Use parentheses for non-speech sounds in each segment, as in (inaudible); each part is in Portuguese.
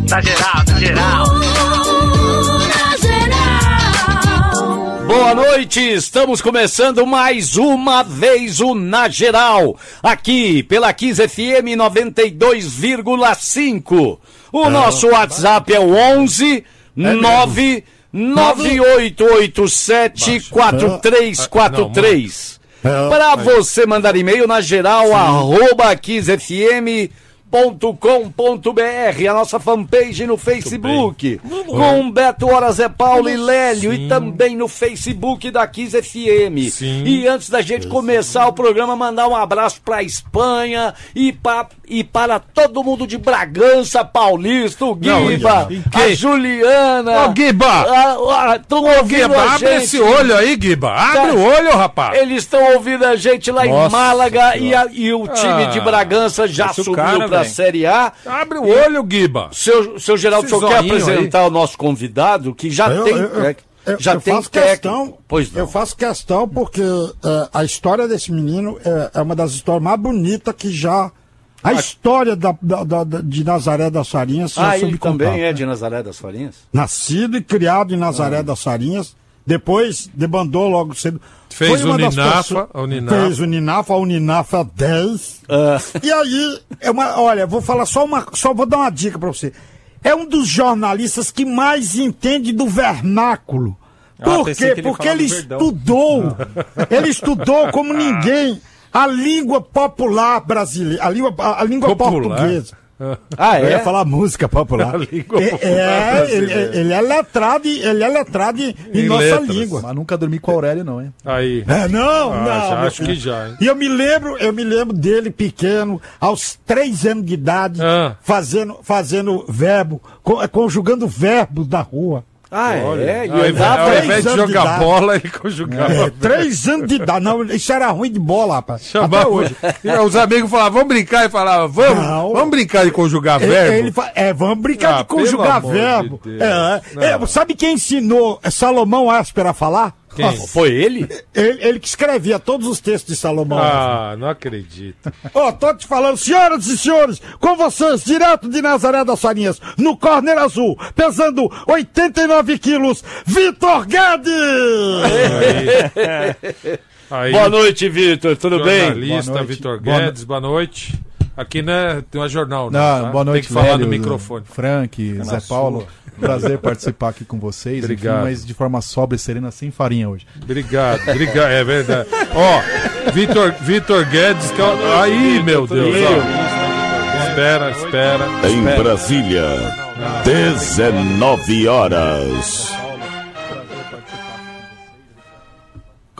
Na geral, na geral. Boa noite, estamos começando mais uma vez o Na Geral, aqui pela 15 FM 92,5. O nosso WhatsApp é o 11 9 9887 4343. Para você mandar e-mail na geral, arroba 15fm com.br a nossa fanpage no Facebook, com Beto Horas é Paulo e Lélio, e também no Facebook da Kiss FM. Sim. E antes da gente começar o programa, mandar um abraço para Espanha e, pra, e para todo mundo de Bragança Paulista, o Guiba, em a quem? Ô, Ô, Guiba! Estão Ô, ouvindo Guiba, a abre gente. esse olho aí, Guiba. Abre Tá. o olho, rapaz. Eles estão ouvindo a gente lá em Nossa Málaga e, a- e o time Ah, de Bragança já subiu cara, para Série A. Abre o olho, Guiba. Seu, seu Geraldo, o Esse senhor quer apresentar o nosso convidado, que já Eu- tem. eu- eu- já eu tem faço técnico. questão. Pois não. Eu faço questão porque é, a história desse menino é, é uma das histórias mais bonitas que já. A história da, da- da- de Nazaré das Farinhas. Ah, ele também é de Nazaré das Farinhas? Nascido e criado em Nazaré das Farinhas. Depois debandou logo cedo. Fez Foi uma o das Ninafa, pessoas- o Ninafa. Fez o Ninafa, o Ninafa 10. Ah, E aí, é uma, olha, vou falar só uma, só vou dar uma dica pra você. É um dos jornalistas que mais entende do vernáculo. Ah, Por pensei quê? ele Porque ele estudou, (laughs) ele estudou como ninguém a língua popular brasileira, a língua, a, a língua Popular? portuguesa. Ah, Eu ia é? falar música popular. (laughs) É, popular é, ele, ele é letrado, em- ele é letrado em, em nossa letras. língua. Mas nunca dormi com o Aurélio, não, hein? Aí. É, não, Ah, não. já acho filho. que já, hein? E eu me lembro, eu me lembro dele pequeno, aos três anos de idade, Ah. fazendo, fazendo verbo, co- conjugando verbos da rua. Ah, é? E Ao invés- andava ao invés de de jogar idade. bola, ele conjugava. É, três anos de idade. Não, isso era ruim de bola, rapaz. Até Chamava hoje. E (laughs) Os amigos falavam, vamos brincar, e falavam, vamos, Não. vamos brincar de conjugar Ele- verbo. ele fa- é, vamos brincar Ah, de conjugar verbo. de. É, é, Não. sabe quem ensinou Salomão Asper a falar? Quem? Foi ele? Ele, ele que escrevia todos os textos de Salomão. Ah, não acredito. (laughs) Ó, tô te falando, senhoras e senhores, com vocês, direto de Nazaré das Farinhas, no corner azul, pesando 89 quilos, Vitor Guedes! (laughs) Aí, Boa noite, Vitor, tudo bem? jornalista Boa noite. Vitor Guedes, boa noite. Aqui né, tem uma jornal, não, Não, tá? boa noite, Tem que falar Lélio, no microfone. Frank, Zé Paulo. Prazer participar aqui com vocês. Obrigado. Enfim, mas de forma sóbria e serena, sem farinha hoje. Obrigado, obrigado, é verdade. Ó, Vitor, Vitor Guedes, que é aí, meu Deus, ó. Espera, espera. Em Brasília, 19 horas.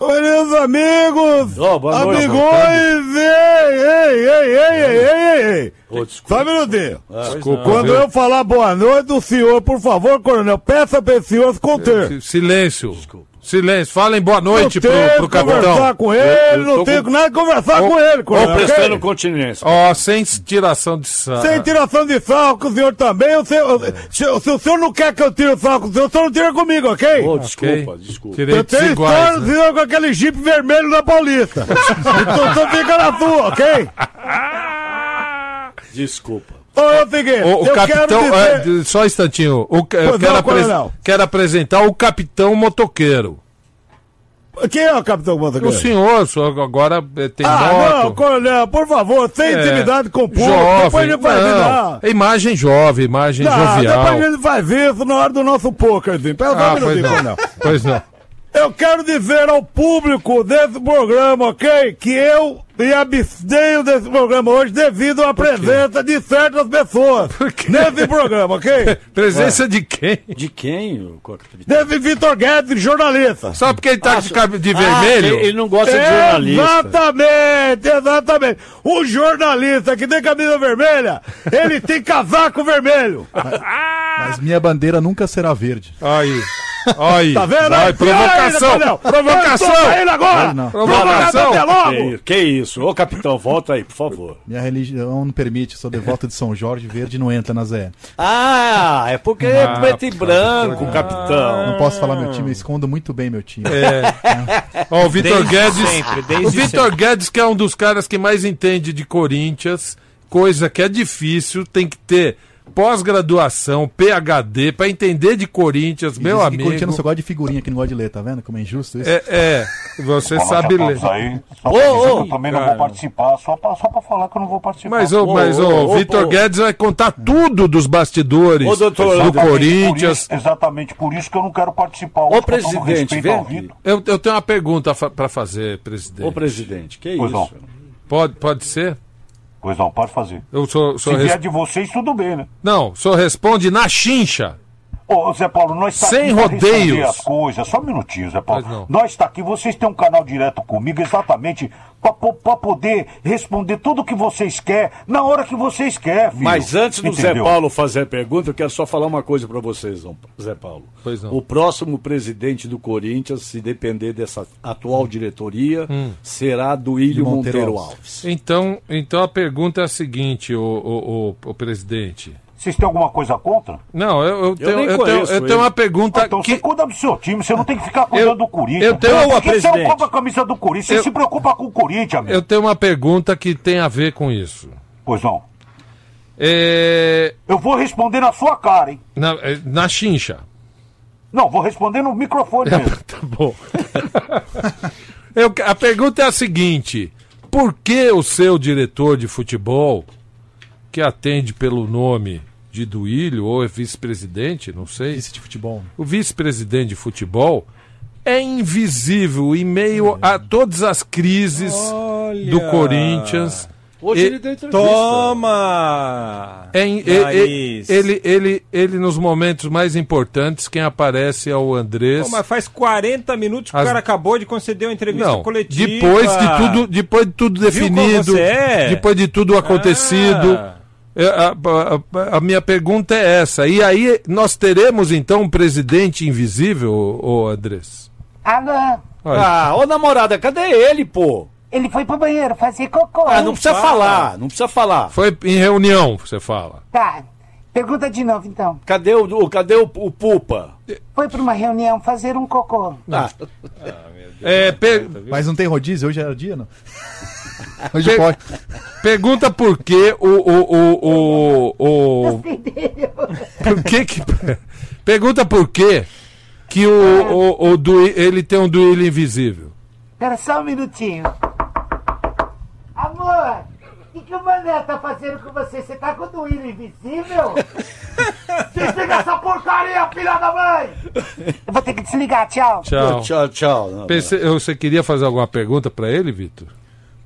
Queridos amigos, boa noite. amigões, ei, ei, ei, ei, ei, ei, ei. Desculpa. Só um minutinho. Desculpa, Quando eu falar boa noite, o senhor, por favor, coronel, peça pra esse senhor se conter. Si- Silêncio. Silêncio. Falem boa noite não pro, pro que conversar capitão. com ele, Eu- eu não tenho com- nada de conversar Ô, com ele, Ou coronel. prestando ok? continência. Ó, sem tiração de sarro. Sem tiração de sarro com o senhor também. O senhor, se, se o senhor não quer que eu tire sarro com o senhor, o senhor não tira comigo, ok? Ok. desculpa, desculpa. eu tenho iguais. história né? senhor com aquele jipe vermelho na Paulista. (laughs) então o senhor fica na sua, ok? Desculpa. Ô, é o O, o eu capitão, quero é, dizer... d- só um instantinho. O, eu quero, não, apres- quero apresentar o capitão motoqueiro. Quem é o capitão O Motoqueiro? senhor, o senhor agora eh, tem Ah, moto. não, coronel, por favor, sem É, intimidade com o público. Jovem, Depois a gente faz isso, não. É imagem jovem, imagem Não, jovial. depois a gente faz isso na hora do nosso pokerzinho. Pera só um Ah, pois minutinho, não. coronel. Pois não. Eu quero dizer ao público desse programa, ok? Que eu me abstenho desse programa hoje devido à presença de certas pessoas quê? nesse programa, ok? (laughs) Presença de quem? De quem? Desse Vitor Guedes, jornalista. Só porque ele tá de, cabe- de Ah, vermelho? ele não gosta de jornalista. Exatamente, exatamente. O jornalista que tem camisa vermelha, ele tem casaco vermelho. Mas minha bandeira nunca será verde. Aí. Aí. Tá vendo? Vai, aí? provocação. Olha aí, provocação. Eu agora. Não, não. Provocação. Até Que logo. isso, que isso? Ô, capitão, volta aí, por favor. Minha religião não permite, sou devoto de São Jorge, verde não entra na Zé. Ah, é porque é Ah, preto e branco, capitão. Não posso falar meu time, eu escondo muito bem meu time. É. (laughs) Ó, o Vitor Guedes. sempre, o Vitor Guedes, que é um dos caras que mais entende de Corinthians, coisa que é difícil, tem que ter pós-graduação, PhD, pra entender de Corinthians, meu Diz que amigo. Corintiano só gosta de figurinha que não gosta de ler, tá vendo? Como é injusto isso? É, é, você sabe a ler. Aí, só Ô, ô, que eu também não cara. vou participar, só pra, só pra falar que eu não vou participar. Mas o Ô, mas, ô, ô, ô, Vitor ô. Guedes vai contar tudo dos bastidores Ô, doutor do Corinthians. por isso- exatamente por isso que eu não quero participar. Ô, presidente, respeito vem. Eu, eu tenho uma pergunta fa pra fazer, presidente. Ô, presidente, que Pois isso? Pode, pode ser? Pois não, pode fazer. Eu sou, Se sou res- vier de vocês, tudo bem, né? Não, senhor responde na chincha. Ô, Zé Paulo, nós está Sem rodeios. as coisas. Só um minutinho, Zé Paulo. Nós está aqui, vocês têm um canal direto comigo exatamente para poder responder tudo o que vocês querem na hora que vocês querem, filho. Mas antes do Zé Entendeu? Paulo fazer a pergunta, eu quero só falar uma coisa pra vocês, Zé Paulo. Pois não. O próximo presidente do Corinthians, se depender dessa atual diretoria, Hum. será do Ilho Monteiro Monteiro Alves. Alves. Então, então a pergunta é a seguinte, o, o, o- o presidente. Vocês têm alguma coisa contra? Não, eu, eu tenho, nem eu tenho, eu tenho uma pergunta Ah, então que. você cuida do seu time, você não tem que ficar cuidando Eu- do Corinthians. eu tenho- Por Boa, que você não compra a camisa do Corinthians? Você Eu- se preocupa com o Corinthians, amigo. Eu tenho uma pergunta que tem a ver com isso. Pois não. É, Eu vou responder na sua cara, hein? na, é, na chincha. Não, vou responder no microfone (laughs) mesmo. Tá bom. (laughs) Eu- a pergunta é a seguinte: por que o seu diretor de futebol, que atende pelo nome de Duílio, ou é vice-presidente, não sei, Vice de futebol. o vice-presidente de futebol, é invisível em meio a todas as crises do Corinthians? Hoje E- ele deu entrevista. Toma! É em- e- e- Laís. ele, ele, ele, nos momentos mais importantes, quem aparece é o Andrés. Pô, mas faz 40 minutos que As- o cara acabou de conceder uma entrevista Não, coletiva. depois de tudo, depois de tudo definido, é? depois de tudo acontecido, Ah. É, a, a- a minha pergunta é essa. E aí nós teremos então um presidente invisível, ô Andrés? Alô? Olha, Ah, ô namorada, cadê ele, pô? Ele foi pro banheiro fazer cocô. Ah, não precisa fala. falar, não precisa falar. foi em reunião, você fala. Tá. Pergunta de novo, então. Cadê o, o- cadê o, o Pupa? Foi pra uma reunião fazer um cocô. Ah, É, per- Mas não tem rodízio? Hoje era dia, não? (laughs) Hoje Per- pode. pergunta por que o. o, o, o, o por que que. Pergunta por que que o, o, o Dui- ele tem um duílio invisível. Espera só um minutinho. Amor, o que, que o Mané tá fazendo com você? Você tá com o duílio invisível? (laughs) Desliga essa porcaria, filha da mãe! Eu vou ter que desligar, tchau. Tchau. tchau, tchau. Não, Pense- você queria fazer alguma pergunta pra ele, Vitor?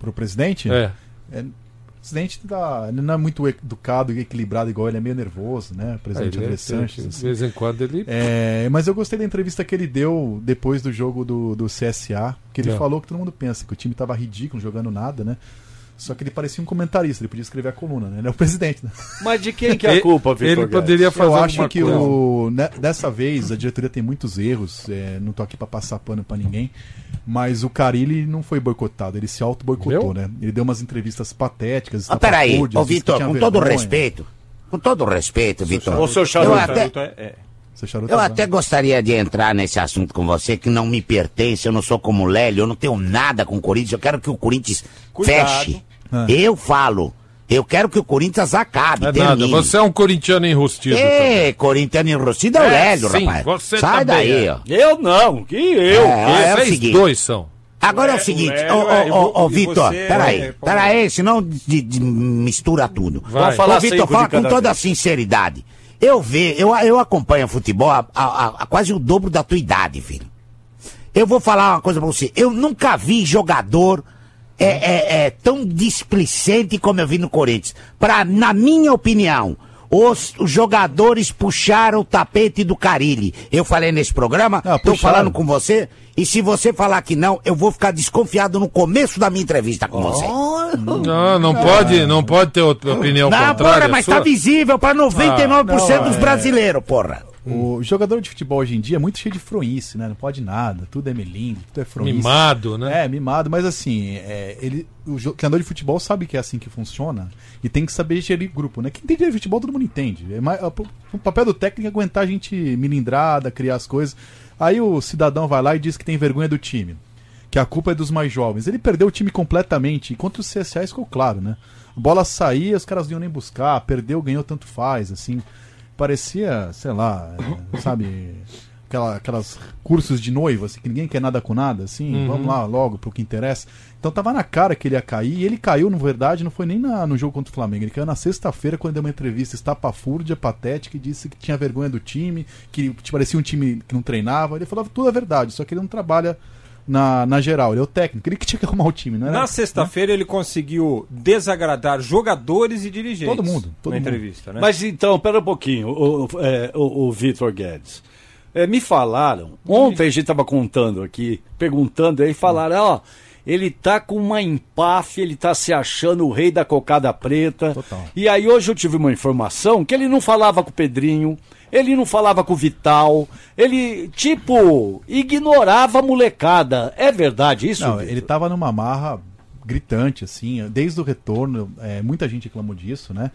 Pro presidente? É. É, o presidente tá, ele não é muito educado e equilibrado igual ele é meio nervoso, né? O presidente Ele é- André Sanches. de assim. vez em quando ele. É, mas eu gostei da entrevista que ele deu depois do jogo do, do CSA, que ele É. falou que todo mundo pensa que o time tava ridículo, jogando nada, né? Só que ele parecia um comentarista, ele podia escrever a coluna, né? Ele é o presidente, né? Mas de quem que é a culpa, Vitor Ele Guedes? poderia fazer Eu acho que coisa. o, né, dessa vez a diretoria tem muitos erros, é, não tô aqui pra passar pano pra ninguém, mas o Carilli não foi boicotado, ele se auto-boicotou, né? Ele deu umas entrevistas patéticas, Ah, peraí, ô Vitor, com todo vergonha. respeito, com todo respeito, Vitor. Ô, seu Eu charuto. até, é- é. Eu tá até gostaria de entrar nesse assunto com você, que não me pertence, eu não sou como o Lélio, eu não tenho nada com o Corinthians, eu quero que o Corinthians Cuidado. feche. Ah. Eu falo, eu quero que o Corinthians acabe, É nada, você é um corintiano enrustido. Ê, corintiano enrustido é o É, Lélio, sim, rapaz. você Sai daí, é. ó. Eu não, que eu. É, é o Vocês seguinte. dois são. Agora é o É, seguinte, ô, é, ô, ô, ô, Vitor, peraí, é, peraí, senão de, de- mistura tudo. Vai. Vamos falar Ô, Vitor, fala com toda a vez. sinceridade. Eu vejo, eu, eu acompanho futebol há, há- há quase o dobro da tua idade, filho. Eu vou falar uma coisa pra você. Eu nunca vi jogador é, é, é, tão displicente como eu vi no Corinthians. Pra, na minha opinião, os, os jogadores puxaram o tapete do Carilli. Eu falei nesse programa, Ah, tô puxaram. falando com você, e se você falar que não, eu vou ficar desconfiado no começo da minha entrevista com você. Não, não pode, não pode ter outra opinião Não, contrária. porra, mas sua. tá visível pra 99% Ah, não, dos é. brasileiros, porra. O jogador de futebol hoje em dia é muito cheio de froice, né? Não pode nada, tudo é melindre, tudo é froice. Mimado, né? É, mimado, mas assim, é, ele, o treinador de futebol sabe que é assim que funciona e tem que saber gerir grupo, né? Quem entende de futebol todo mundo entende. É mais- o, o papel do técnico é aguentar a gente milindrada, criar as coisas. Aí o cidadão vai lá e diz que tem vergonha do time. que a culpa é dos mais jovens. Ele perdeu o time completamente, e contra os CSA ficou claro, né? A bola saía, os caras não iam nem buscar, perdeu, ganhou, tanto faz, assim. Parecia, sei lá, (coughs) sabe, aquela, aquelas cursos de noiva, assim, que ninguém quer nada com nada, assim, vamos lá logo pro que interessa. Então tava na cara que ele ia cair, e ele caiu, na verdade, não foi nem na- no jogo contra o Flamengo, ele caiu na sexta-feira quando deu uma entrevista estapafúrdia, patética, e disse que tinha vergonha do time, que parecia um time que não treinava. Ele falava tudo a verdade, só que ele não trabalha na, na geral, ele é o técnico, ele que tinha que arrumar o time, né? Na sexta-feira ele conseguiu desagradar jogadores e dirigentes. Todo mundo, todo na mundo. entrevista, né? Mas então, pera um pouquinho, o, o, é, o- o Vitor Guedes. É, me falaram, ontem a gente estava contando aqui, perguntando, aí falaram, ó, ele tá com uma empáfia, ele tá se achando o rei da cocada preta. Total. E aí hoje eu tive uma informação que ele não falava com o Pedrinho, ele não falava com o Vital, ele, tipo, ignorava a molecada. É verdade isso? Não, Vitor? ele tava numa marra gritante, assim, desde o retorno, é, muita gente reclamou disso, né?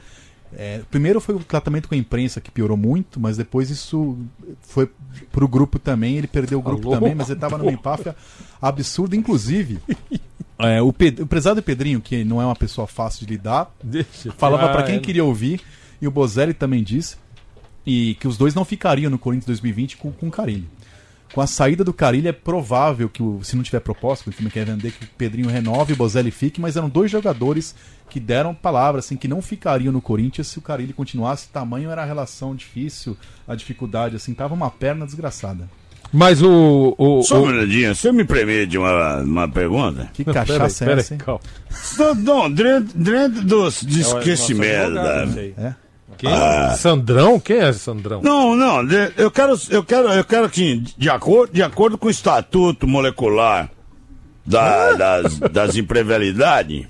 É, primeiro foi o tratamento com a imprensa que piorou muito, mas depois isso foi pro grupo também, ele perdeu o grupo Alô? também, mas ele tava numa empáfia absurda, inclusive. (laughs) é, o, Ped- o empresário Pedrinho, que não é uma pessoa fácil de lidar, Deixa. falava pra quem é. queria ouvir, e o Bozelli também disse, e que os dois não ficariam no Corinthians 2020 com, com o Carilli. Com a saída do Carilli é provável que, o- se não tiver proposta, o time quer vender, que o Pedrinho renove e o Bozelli fique, mas eram dois jogadores que deram palavra, assim, que não ficariam no Corinthians se o Carilli continuasse. Tamanho era a relação difícil, a dificuldade, assim, tava uma perna desgraçada. Mas o. o, Só um o... minutinho, você me permite uma, uma pergunta? Que (laughs) cachaça é essa. Não, dentro, dos É o da... sei. É? Quem? Sandrão? Quem é Sandrão? Não, não, eu quero, eu quero, eu quero que, de acordo, de acordo com o estatuto molecular da, das, das imprevalidades,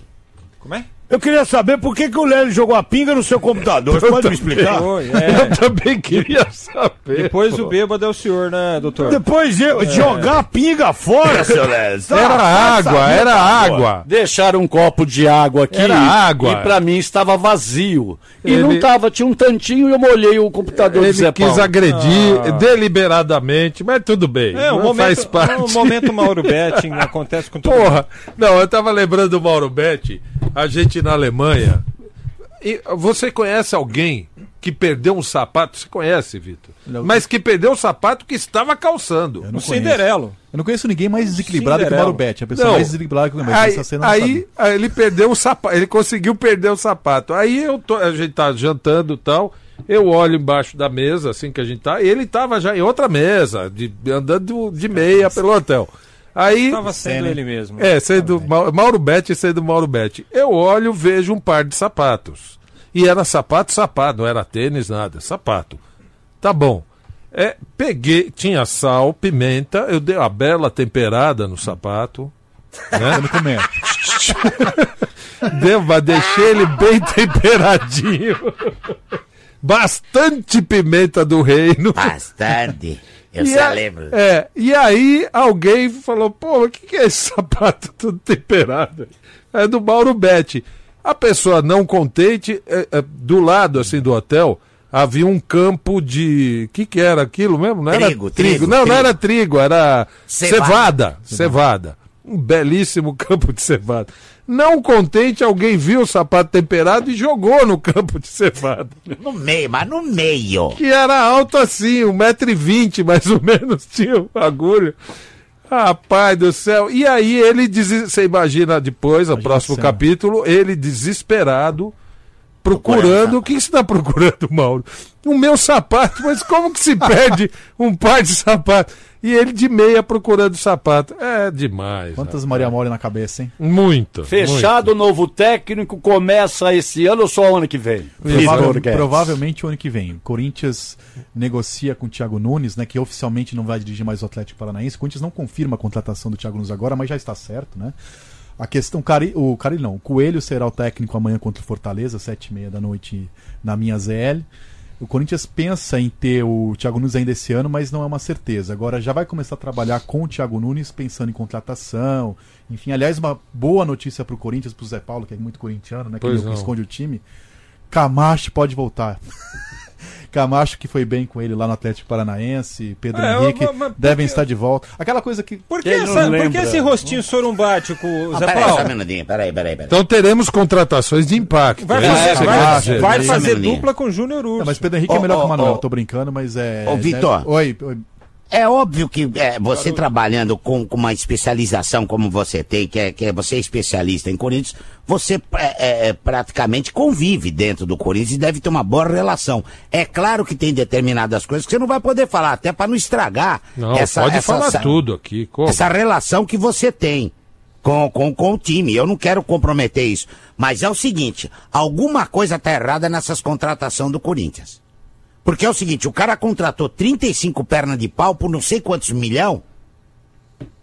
Como é? Eu queria saber por que, que o Lélio jogou a pinga no seu computador. Você pode me explicar? Oi, é. (laughs) Eu também queria saber. Depois pô. o bêbado é o senhor, né, doutor? Depois eu jogar a pinga fora, seu Lélio. (laughs) Tá- Era água, era pô. água. Deixaram um copo de água aqui. Era água. E pra mim estava vazio. E Ele- não tava, tinha um tantinho e eu molhei o computador do Ele quis Paulo. agredir Ah. deliberadamente, mas tudo bem. É, o não momento, faz parte. o momento Mauro Betting acontece com (laughs) todo Porra, não, eu tava lembrando do Mauro Betti, a gente na Alemanha. E você conhece alguém que perdeu um sapato? Você conhece, Vitor? Não. Mas que perdeu um sapato que estava calçando. Eu O não conheço. Cinderelo. Eu não conheço ninguém mais desequilibrado que o. Mauro Betti. A pessoa Não. mais desequilibrada que o Mauro Aí, cena aí, aí ele perdeu o sapato, ele conseguiu perder o sapato. Aí eu tô, a gente tá jantando e tal, eu olho embaixo da mesa, assim que a gente tá, e ele tava já em outra mesa, de, andando de meia pelo hotel. Aí. Estava sendo ele mesmo. É, sendo Mau- Mauro Betti sendo Mauro Betti. Eu olho, vejo um par de sapatos. E era sapato, sapato, não era tênis, nada, sapato. Tá bom. É, peguei, tinha sal, pimenta, eu dei uma bela temperada no sapato. Né? Eu não comento. Deu, mas deixei ele bem temperadinho. Bastante pimenta do reino. Bastante. Eu E a- lembro. É, e aí alguém falou, pô, o que, que é esse (laughs) sapato todo temperado? É do Mauro Betti. A pessoa não contente, é, é, do lado assim do hotel, havia um campo de. O que, que era aquilo mesmo? Não era Trigo, trigo, Não, não trigo. era trigo, era Cevada. cevada. Cevada. Um belíssimo (laughs) campo de cevada. Não contente, alguém viu o sapato temperado e jogou no campo de cevada. No meio, mas no meio. Que era alto assim, 1,20m mais ou menos, (laughs) tinha o bagulho. Rapaz do céu. E aí ele, desi- você imagina depois, o próximo cena. capítulo, ele desesperado, procurando. O que você está procurando, Mauro? O meu sapato, mas como que se perde (laughs) um par de sapato? E ele de meia procurando sapato. É demais. Quantas né? Maria Mole na cabeça, hein? Muito. Fechado o novo técnico, começa esse ano ou só ano que vem? Guedes. provavelmente o ano que vem. O Corinthians negocia com o Thiago Nunes, né, que oficialmente não vai dirigir mais o Atlético Paranaense. O Corinthians não confirma a contratação do Thiago Nunes agora, mas já está certo, né? A questão, Cari, o Cari não, o Coelho será o técnico amanhã contra o Fortaleza, sete e meia da noite na minha ZL. O Corinthians pensa em ter o Thiago Nunes ainda esse ano, mas não é uma certeza. Agora já vai começar a trabalhar com o Thiago Nunes, pensando em contratação. Enfim, aliás, uma boa notícia para o Corinthians, para o Zé Paulo, que é muito corintiano, né? Que ele não. esconde o time. Camacho pode voltar. (laughs) Camacho que foi bem com ele lá no Atlético Paranaense, Pedro É, Henrique mas- mas devem que- estar de volta. Aquela coisa que Por que, essa, por que esse rostinho sorumbático, Ah, Zé Paulo? peraí, peraí, peraí. Então teremos contratações de impacto. Vai é que você vai, vai um fazer dupla com o Júnior Urso. Não, mas Pedro Henrique é Ô, melhor ô, que o Manuel, ô. tô brincando, mas é. Ô, Vitor. deve- Oi, oi. É óbvio que é, você trabalhando com, com uma especialização como você tem, que é, que é você é especialista em Corinthians, você é, é, praticamente convive dentro do Corinthians e deve ter uma boa relação. É claro que tem determinadas coisas que você não vai poder falar, até para não estragar Não, essa, pode essa- falar essa- tudo aqui. Como? essa relação que você tem com, com, com o time. Eu não quero comprometer isso. Mas é o seguinte: alguma coisa tá errada nessas contratações do Corinthians. Porque é o seguinte: o cara contratou 35 pernas de pau por não sei quantos milhão,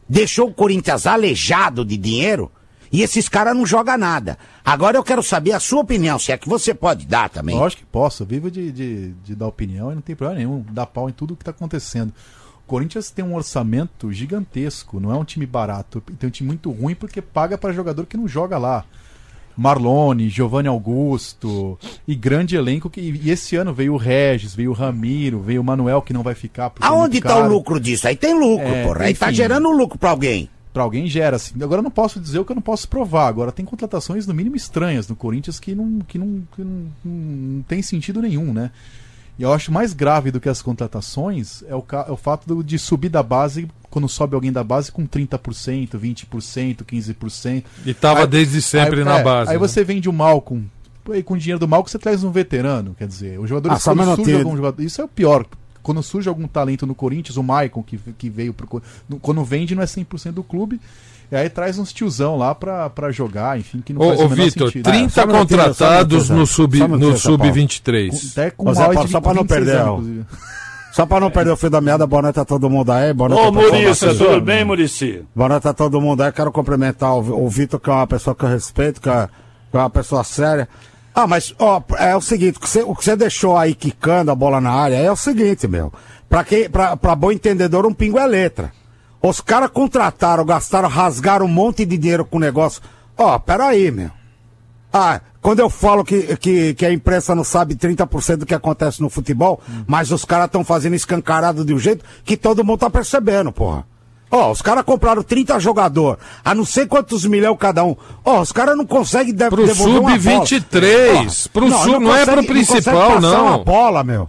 deixou o Corinthians aleijado de dinheiro. E esses caras não jogam nada. Agora eu quero saber a sua opinião, se é que você pode dar também. Lógico que posso, vivo de, de, de dar opinião e não tem problema nenhum, dar pau em tudo que está acontecendo. O Corinthians tem um orçamento gigantesco, não é um time barato, tem um time muito ruim porque paga para jogador que não joga lá. Marlone, Giovanni Augusto e grande elenco que e esse ano veio o Regis, veio o Ramiro, veio o Manuel que não vai ficar. Aonde muito tá o lucro disso? Aí tem lucro, É, porra. Aí tá gerando lucro pra alguém. Pra alguém gera, assim. Agora eu não posso dizer o que eu não posso provar. Agora tem contratações no mínimo estranhas no Corinthians que não, que não, que não, não tem sentido nenhum, né? E eu acho mais grave do que as contratações é o, é o fato do- de subir da base, quando sobe alguém da base com 30%, 20%, 15%. E tava Aí- desde sempre aí, na é, base. Aí né? você vende o Malcom. Aí com o dinheiro do Malcom você traz um veterano. Quer dizer, os jogadores Ah, um quando surge algum jogador. Isso é o pior. Quando surge algum talento no Corinthians, o Maicon, que, que veio pro. Quando vende, não é 100% do clube. E aí traz uns tiozão lá pra, pra jogar, enfim, que não faz Ô, o ô menor Vitor, sentido. 30 só um minutinho, só um contratados no Zé. sub- sub-23. Até com um Paulo, de só pra não 26 perder, anos. Só pra não perder o fio da meada, boa noite a todo mundo aí. Boa noite Ô. Maurício, tudo bem, Murici? Boa noite a todo mundo aí. Quero cumprimentar o, o Vitor, que é uma pessoa que eu respeito, que é, que é uma pessoa séria. Ah, mas ó, é o seguinte, o que, você, o que você deixou aí quicando a bola na área é o seguinte, meu. Pra, quem, pra, pra bom entendedor, um pingo é letra. Os caras contrataram, gastaram, rasgaram um monte de dinheiro com o negócio. Ó, peraí, meu. Ah, quando eu falo que, que, que a imprensa não sabe 30% do que acontece no futebol, mas os caras estão fazendo escancarado de um jeito que todo mundo tá percebendo, porra. Ó, os caras compraram 30 jogador, a não sei quantos milhões cada um. Ó, os caras não conseguem de Pro devolver uma bola. sub-23, Ó, pro sub- não é pro consegue- principal, consegue passar não. uma bola, meu.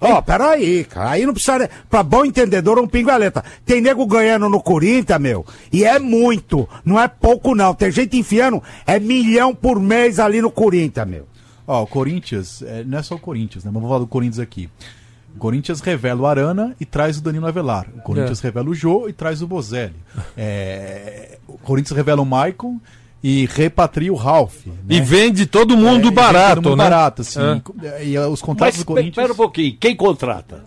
Ó, peraí, cara. Aí não precisa. Pra bom entendedor, um pingueleta. Tem nego ganhando no Corinthians, meu. E é muito. Não é pouco, não. Tem gente enfiando. É milhão por mês ali no Corinthians, meu. Ó, o Corinthians, é, não é só o Corinthians, né? Mas vamos falar do Corinthians aqui. O Corinthians revela o Arana e traz o Danilo Avelar. O Corinthians revela o Jô e traz o Bozelli. É, o Corinthians revela o Maicon e repatria o Ralph. né? E vende todo É, mundo e vende barato, todo mundo né? barato, assim. É. E, uh, os contratos Mas do Corinthians... espera um pouquinho, quem contrata?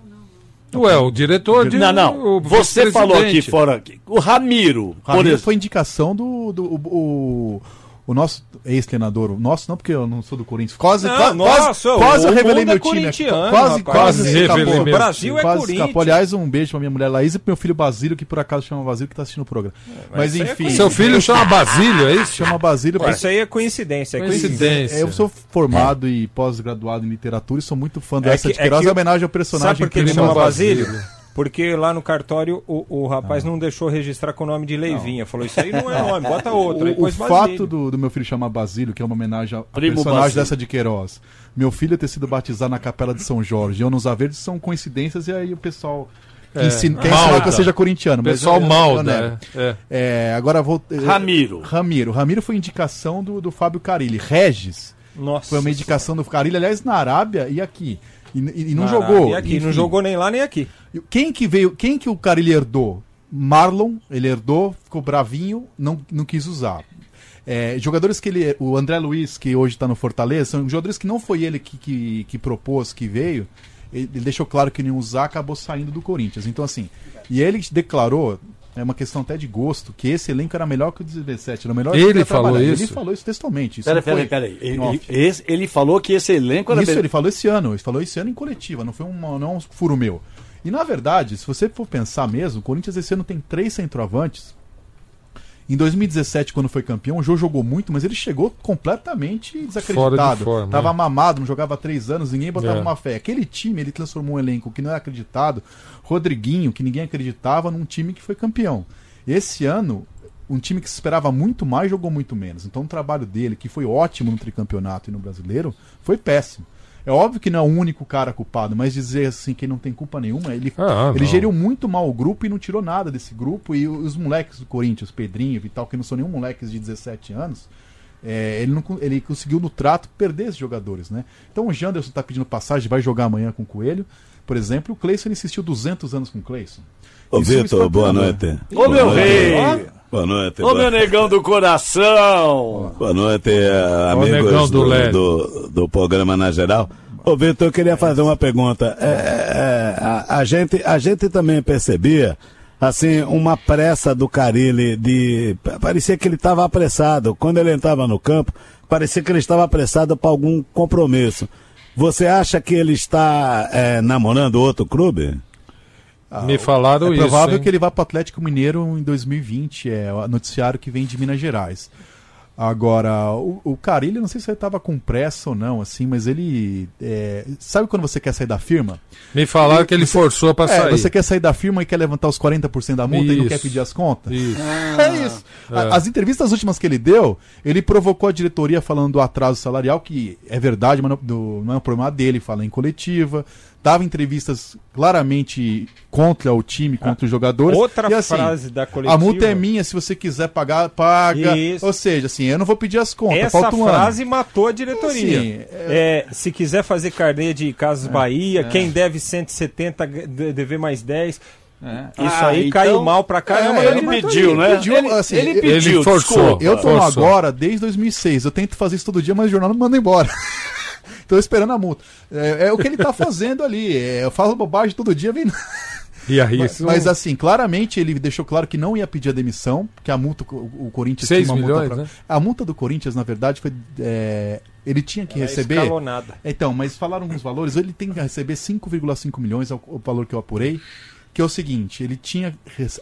Ué, o diretor de. Não, não. o Você falou aqui fora. aqui, O Ramiro, por Ramiro exemplo. foi indicação do, do o, o, o nosso ex-treinador, o nosso não, porque eu não sou do Corinthians. Quase, Não, quase, nossa, quase, quase eu o revelei mundo meu é time. aqui. Quase, quase Quase escapou. revelei meu Brasil é quase Corinthians. escapou. Aliás, um beijo pra minha mulher Laís e pro meu filho Basílio, que por acaso chama Basílio, que tá assistindo o programa. Mas isso aí é enfim. Seu filho chama Basílio, é isso? chama Basílio. Pô, Isso aí é coincidência. É coincidência. Coincidência. Eu sou formado e pós-graduado em literatura e sou muito fã É dessa que- de é Queiroz eu- homenagem ao personagem Sabe por que ele chama chama Basílio? Porque lá no cartório o, o Ah. rapaz não deixou registrar com o nome de Leivinha. Falou, isso aí não é nome, bota (laughs) outro. Aí O, o fato do, do meu filho chamar Basílio, que é uma homenagem ao Primo personagem Basílio. dessa de Queiroz, meu filho ter sido batizado na capela de São Jorge e eu nos Verdes são coincidências e aí o pessoal É, ensina, quer ensinar que eu seja corintiano. Mas pessoal eu- eu- eu malda. nego. é, é. É, agora vou. Ramiro. Ramiro. Ramiro foi indicação do, do Fábio Carilli. Regis Nossa. foi uma indicação do Carilli, aliás, na Arábia e aqui. E, e- e não jogou. Arábia, aqui, não enfim. jogou nem lá nem aqui. Quem que veio, quem que o Carilli herdou? Marlon, ele herdou, ficou bravinho, não, não quis usar. É, jogadores que ele. O André Luiz, que hoje está no Fortaleza, são jogadores que não foi ele que, que, que propôs, que veio. Ele, ele deixou claro que não ia usar, acabou saindo do Corinthians. Então, assim. E ele declarou, é uma questão até de gosto, que esse elenco era melhor que o 17. Era o melhor Ele falou trabalhar. isso? Ele falou isso textualmente. Isso foi peraí, peraí. Ele, ele- esse- ele falou que esse elenco era. Isso bem- ele falou esse ano, ele falou esse ano em coletiva, não foi um, não é um furo meu. E na verdade, se você for pensar mesmo, o Corinthians esse ano tem três centroavantes Em 2017, quando foi campeão, o Jô jogou muito, mas ele chegou completamente desacreditado. Fora de forma, Tava né? mamado, não jogava há três anos, ninguém botava É. uma fé. Aquele time, ele transformou um elenco que não era acreditado, Rodriguinho, que ninguém acreditava, num time que foi campeão. Esse ano, um time que se esperava muito mais jogou muito menos. Então o trabalho dele, que foi ótimo no tricampeonato e no brasileiro, foi péssimo. É óbvio que não é o único cara culpado, mas dizer assim que ele não tem culpa nenhuma, ele, Ah, ele geriu muito mal o grupo e não tirou nada desse grupo. E os moleques do Corinthians, Pedrinho e tal, que não são nenhum moleques de 17 anos, é, ele, não, ele conseguiu no trato perder esses jogadores, né? Então o Janderson tá pedindo passagem, vai jogar amanhã com o Coelho. Por exemplo, o Cleison insistiu 200 anos com o Cleison. Ô, é Vitor, boa noite. Ô, meu rei! Boa noite. Ô, boa- meu negão do coração! Boa noite, eh, amigos do do, do, do programa na geral. Ô, Vitor, eu queria fazer uma pergunta. É, é, a, a gente, a gente também percebia, assim, uma pressa do Carilli de... Parecia que ele estava apressado. Quando ele entrava no campo, parecia que ele estava apressado para algum compromisso. Você acha que ele está eh, namorando outro clube? Me falaram É isso. provável hein? que ele vá para o Atlético Mineiro em 2020, é o noticiário que vem de Minas Gerais. Agora, o, o Carilli, não sei se ele estava com pressa ou não, assim, mas ele. é, sabe quando você quer sair da firma? Me falaram que ele forçou pra É, sair. você quer sair da firma e quer levantar os 40% da multa e não Isso. quer pedir as contas? Isso. É isso. A- As entrevistas últimas que ele deu, ele provocou a diretoria falando do atraso salarial, que é verdade, mas não, do- não é um problema dele, fala em coletiva. Dava entrevistas claramente contra o time, contra os jogadores. Outra E, assim, frase da coletiva. A multa é minha, se você quiser pagar, paga. Isso. Ou seja, assim, eu não vou pedir as contas. Essa falta um frase ano. matou a diretoria. Assim, É, se quiser fazer carnê de Casas Bahia, quem deve 170, de- dever mais 10. Isso Ah, aí então- caiu mal pra caramba. É, ele diretoria. pediu, né? pediu, ele, assim, ele ele pediu, forçou. desculpa. Eu tô Forçou. agora desde 2006. Eu tento fazer isso todo dia, mas o jornal não manda embora. (laughs) tô esperando a multa. É, é o que ele tá (laughs) fazendo ali. É, eu falo bobagem todo dia, vem. E aí, Mas, isso- mas, assim, claramente ele deixou claro que não ia pedir a demissão, que a multa, o, o Corinthians Seis tinha uma milhões, multa. né? A multa do Corinthians, na verdade, foi. é, ele tinha que Ela é receber. escalonada. Então, mas falaram uns valores. Ele tem que receber 5,5 milhões, é o valor que eu apurei. Que é o seguinte, ele tinha.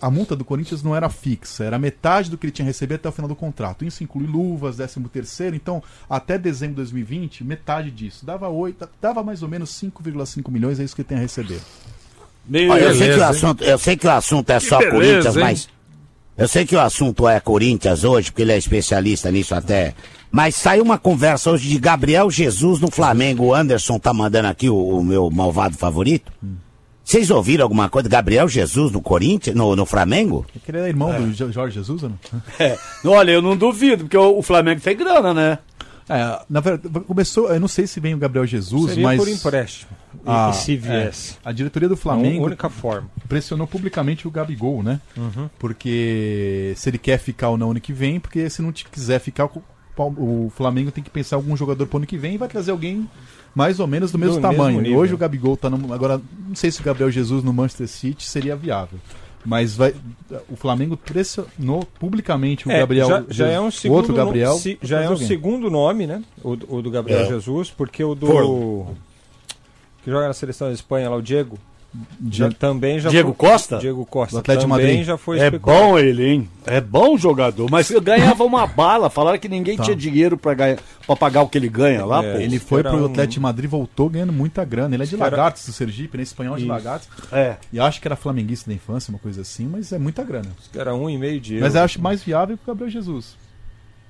A multa do Corinthians não era fixa, era metade do que ele tinha que receber até o final do contrato. Isso inclui luvas, 13 terceiro, então, até dezembro de 2020, metade disso. Dava 8, dava mais ou menos 5,5 milhões, é isso que ele tem a receber. Meu Olha, eu, sei que o assunto, eu sei que o assunto é só beleza, Corinthians, hein? mas. Eu sei que o assunto é Corinthians hoje, porque ele é especialista nisso até. Mas saiu uma conversa hoje de Gabriel Jesus no Flamengo. O Anderson tá mandando aqui o, o meu malvado favorito. Vocês ouviram alguma coisa? Gabriel Jesus no Corinthians, no, no Flamengo? É que ele é irmão do Jo- Jorge Jesus, ou não? É. Olha, eu não duvido, porque o, o Flamengo tem grana, né? É, na verdade, começou. Eu não sei se vem o Gabriel Jesus, Seria mas. por empréstimo. E- Ah, e se viesse. A diretoria do A Flamengo única forma. pressionou publicamente o Gabigol, né? Uhum. Porque se ele quer ficar ou não ano que vem, porque se não te quiser ficar, o, o Flamengo tem que pensar algum jogador pro ano que vem e vai trazer alguém mais ou menos do mesmo Do tamanho. mesmo nível. Hoje o Gabigol tá no. Agora, não sei se o Gabriel Jesus no Manchester City seria viável. Mas vai, o Flamengo pressionou publicamente o É, Gabriel. já, já é um segundo outro no- Gabriel. se- já é um alguém. segundo nome, né? O, do- o do Gabriel É. Jesus, porque o do que joga na seleção da Espanha lá, o Diego, Diego- também já Diego foi, Costa? Diego Costa Do Atlético de também Madrid. já foi É especulado. bom ele, hein? É bom jogador, mas eu ganhava uma bala. Falaram que ninguém Tá. tinha dinheiro pra pagar o que ele ganha lá, É, pô. Ele foi pro um- Atlético de Madrid voltou ganhando muita grana. Ele é de Era- Lagartos do Sergipe, né? Espanhol de Isso. Lagartos. É. E acho que era flamenguista da infância, uma coisa assim, mas é muita grana. Era um e meio de Mas acho mais viável que o Gabriel Jesus.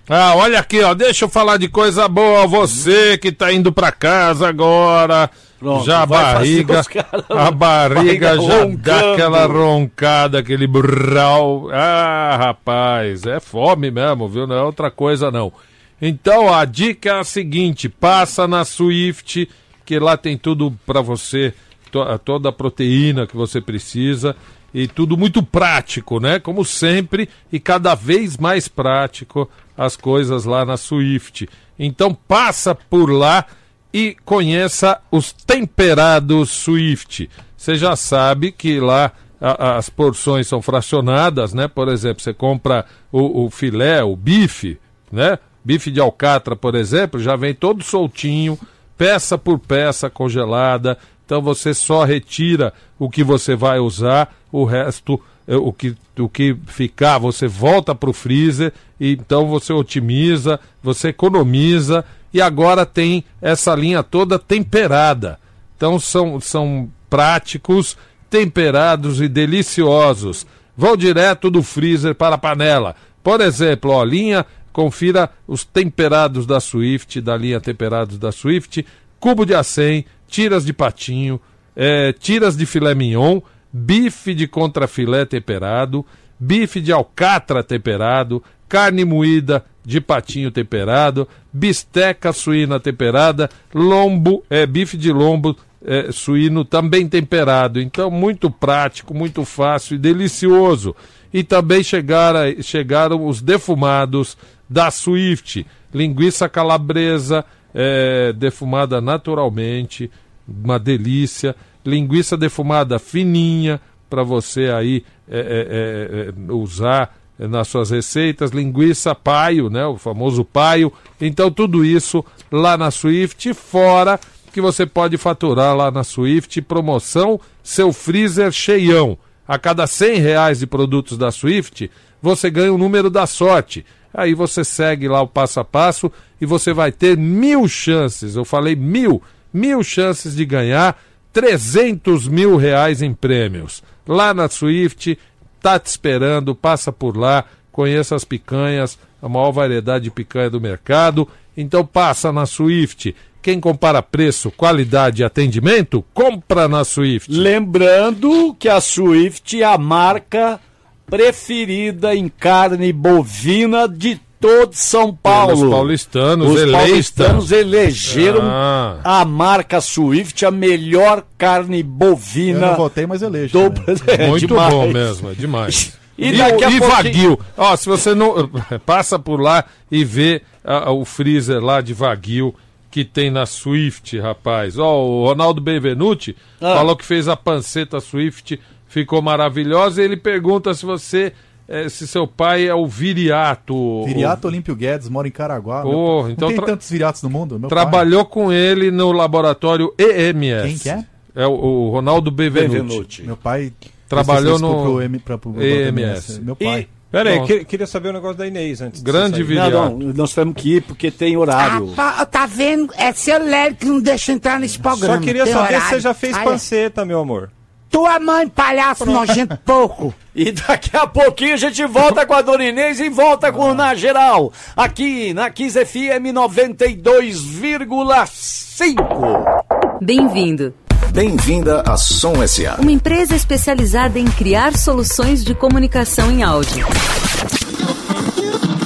Ah, olha aqui, ó. Deixa eu falar de coisa boa. Você que tá indo pra casa agora. Pronto, já a barriga. caras- A barriga barriga já roncando. dá aquela roncada, aquele brau. Ah, rapaz, é fome mesmo, viu? Não é outra coisa, não. Então, a dica é a seguinte: passa na Swift, que lá tem tudo pra você, to- toda a proteína que você precisa. E tudo muito prático, né? Como sempre, e cada vez mais prático as coisas lá na Swift. Então passa por lá e conheça os temperados Swift. Você já sabe que lá a- as porções são fracionadas, né? Por exemplo, você compra o, o filé, o bife, né? Bife de alcatra, por exemplo, já vem todo soltinho, peça por peça congelada. Então você só retira o que você vai usar, o resto eh, o que, o que ficar, você volta para o freezer, e então você otimiza, você economiza, e agora tem essa linha toda temperada. Então são, são práticos, temperados e deliciosos. Vão direto do freezer para a panela. Por exemplo, ó, linha, confira os temperados da Swift, da linha temperados da Swift, cubo de acém, tiras de patinho, eh, tiras de filé mignon, bife de contrafilé temperado, bife de alcatra temperado, carne moída de patinho temperado, bisteca suína temperada, lombo, é, bife de lombo é, suíno também temperado. Então, muito prático, muito fácil e delicioso. E também chegaram, chegaram os defumados da Swift, linguiça calabresa é, defumada naturalmente, uma delícia, linguiça defumada fininha para você aí é, é, é, usar nas suas receitas, linguiça paio, né, o famoso paio. Então tudo isso lá na Swift, fora que você pode faturar lá na Swift, promoção, seu freezer cheião. A cada 100 reais de produtos da Swift, você ganha o número da sorte. Aí você segue lá o passo a passo e você vai ter mil chances. Eu falei mil, mil chances de ganhar 300 mil reais em prêmios. Lá na Swift, tá te esperando, passa por lá, conheça as picanhas, a maior variedade de picanha do mercado. Então passa na Swift. Quem compara preço, qualidade e atendimento, compra na Swift. Lembrando que a Swift é a marca preferida em carne bovina de todo São Paulo. Os paulistanos, Os eleita. paulistanos elegeram Ah. a marca Swift a melhor carne Eu bovina não votei, mas elejo. do né? É Muito (laughs) demais. bom mesmo, é demais. (laughs) E E, daqui a o, e pouquinho- Wagyu. Ó, se você não. (laughs) Passa por lá e vê ah, o freezer lá de Wagyu que tem na Swift, rapaz. Ó, o Ronaldo Benvenuti Ah. falou que fez a panceta Swift, ficou maravilhosa. E ele pergunta se você. Eh, se seu pai é o Viriato. Viriato Olímpio Guedes mora em Caraguá. Meu então não tem tra- tantos viriatos no mundo. Meu pai. Trabalhou com ele no laboratório EMS. Quem que é? É o, o Ronaldo. Benvenuti. Meu pai Trabalhou no pro M- pra- pro- EMS. Meu pai. Pera aí, Bom. que- queria saber o negócio da Inês antes. de Grande. Viriato. Não, não, nós temos que ir porque tem horário. Ah, tá vendo? É seu Léo que não deixa entrar nesse programa. Só queria Tem saber se horário. você já fez Ai, panceta, meu amor. Tua mãe, palhaço nojento pouco. E daqui a pouquinho a gente volta com a Dona Inês e volta com o Na Geral. Aqui na 15 FM 92,5. Bem-vindo. Bem-vinda à Som SA. Uma empresa especializada em criar soluções de comunicação em áudio.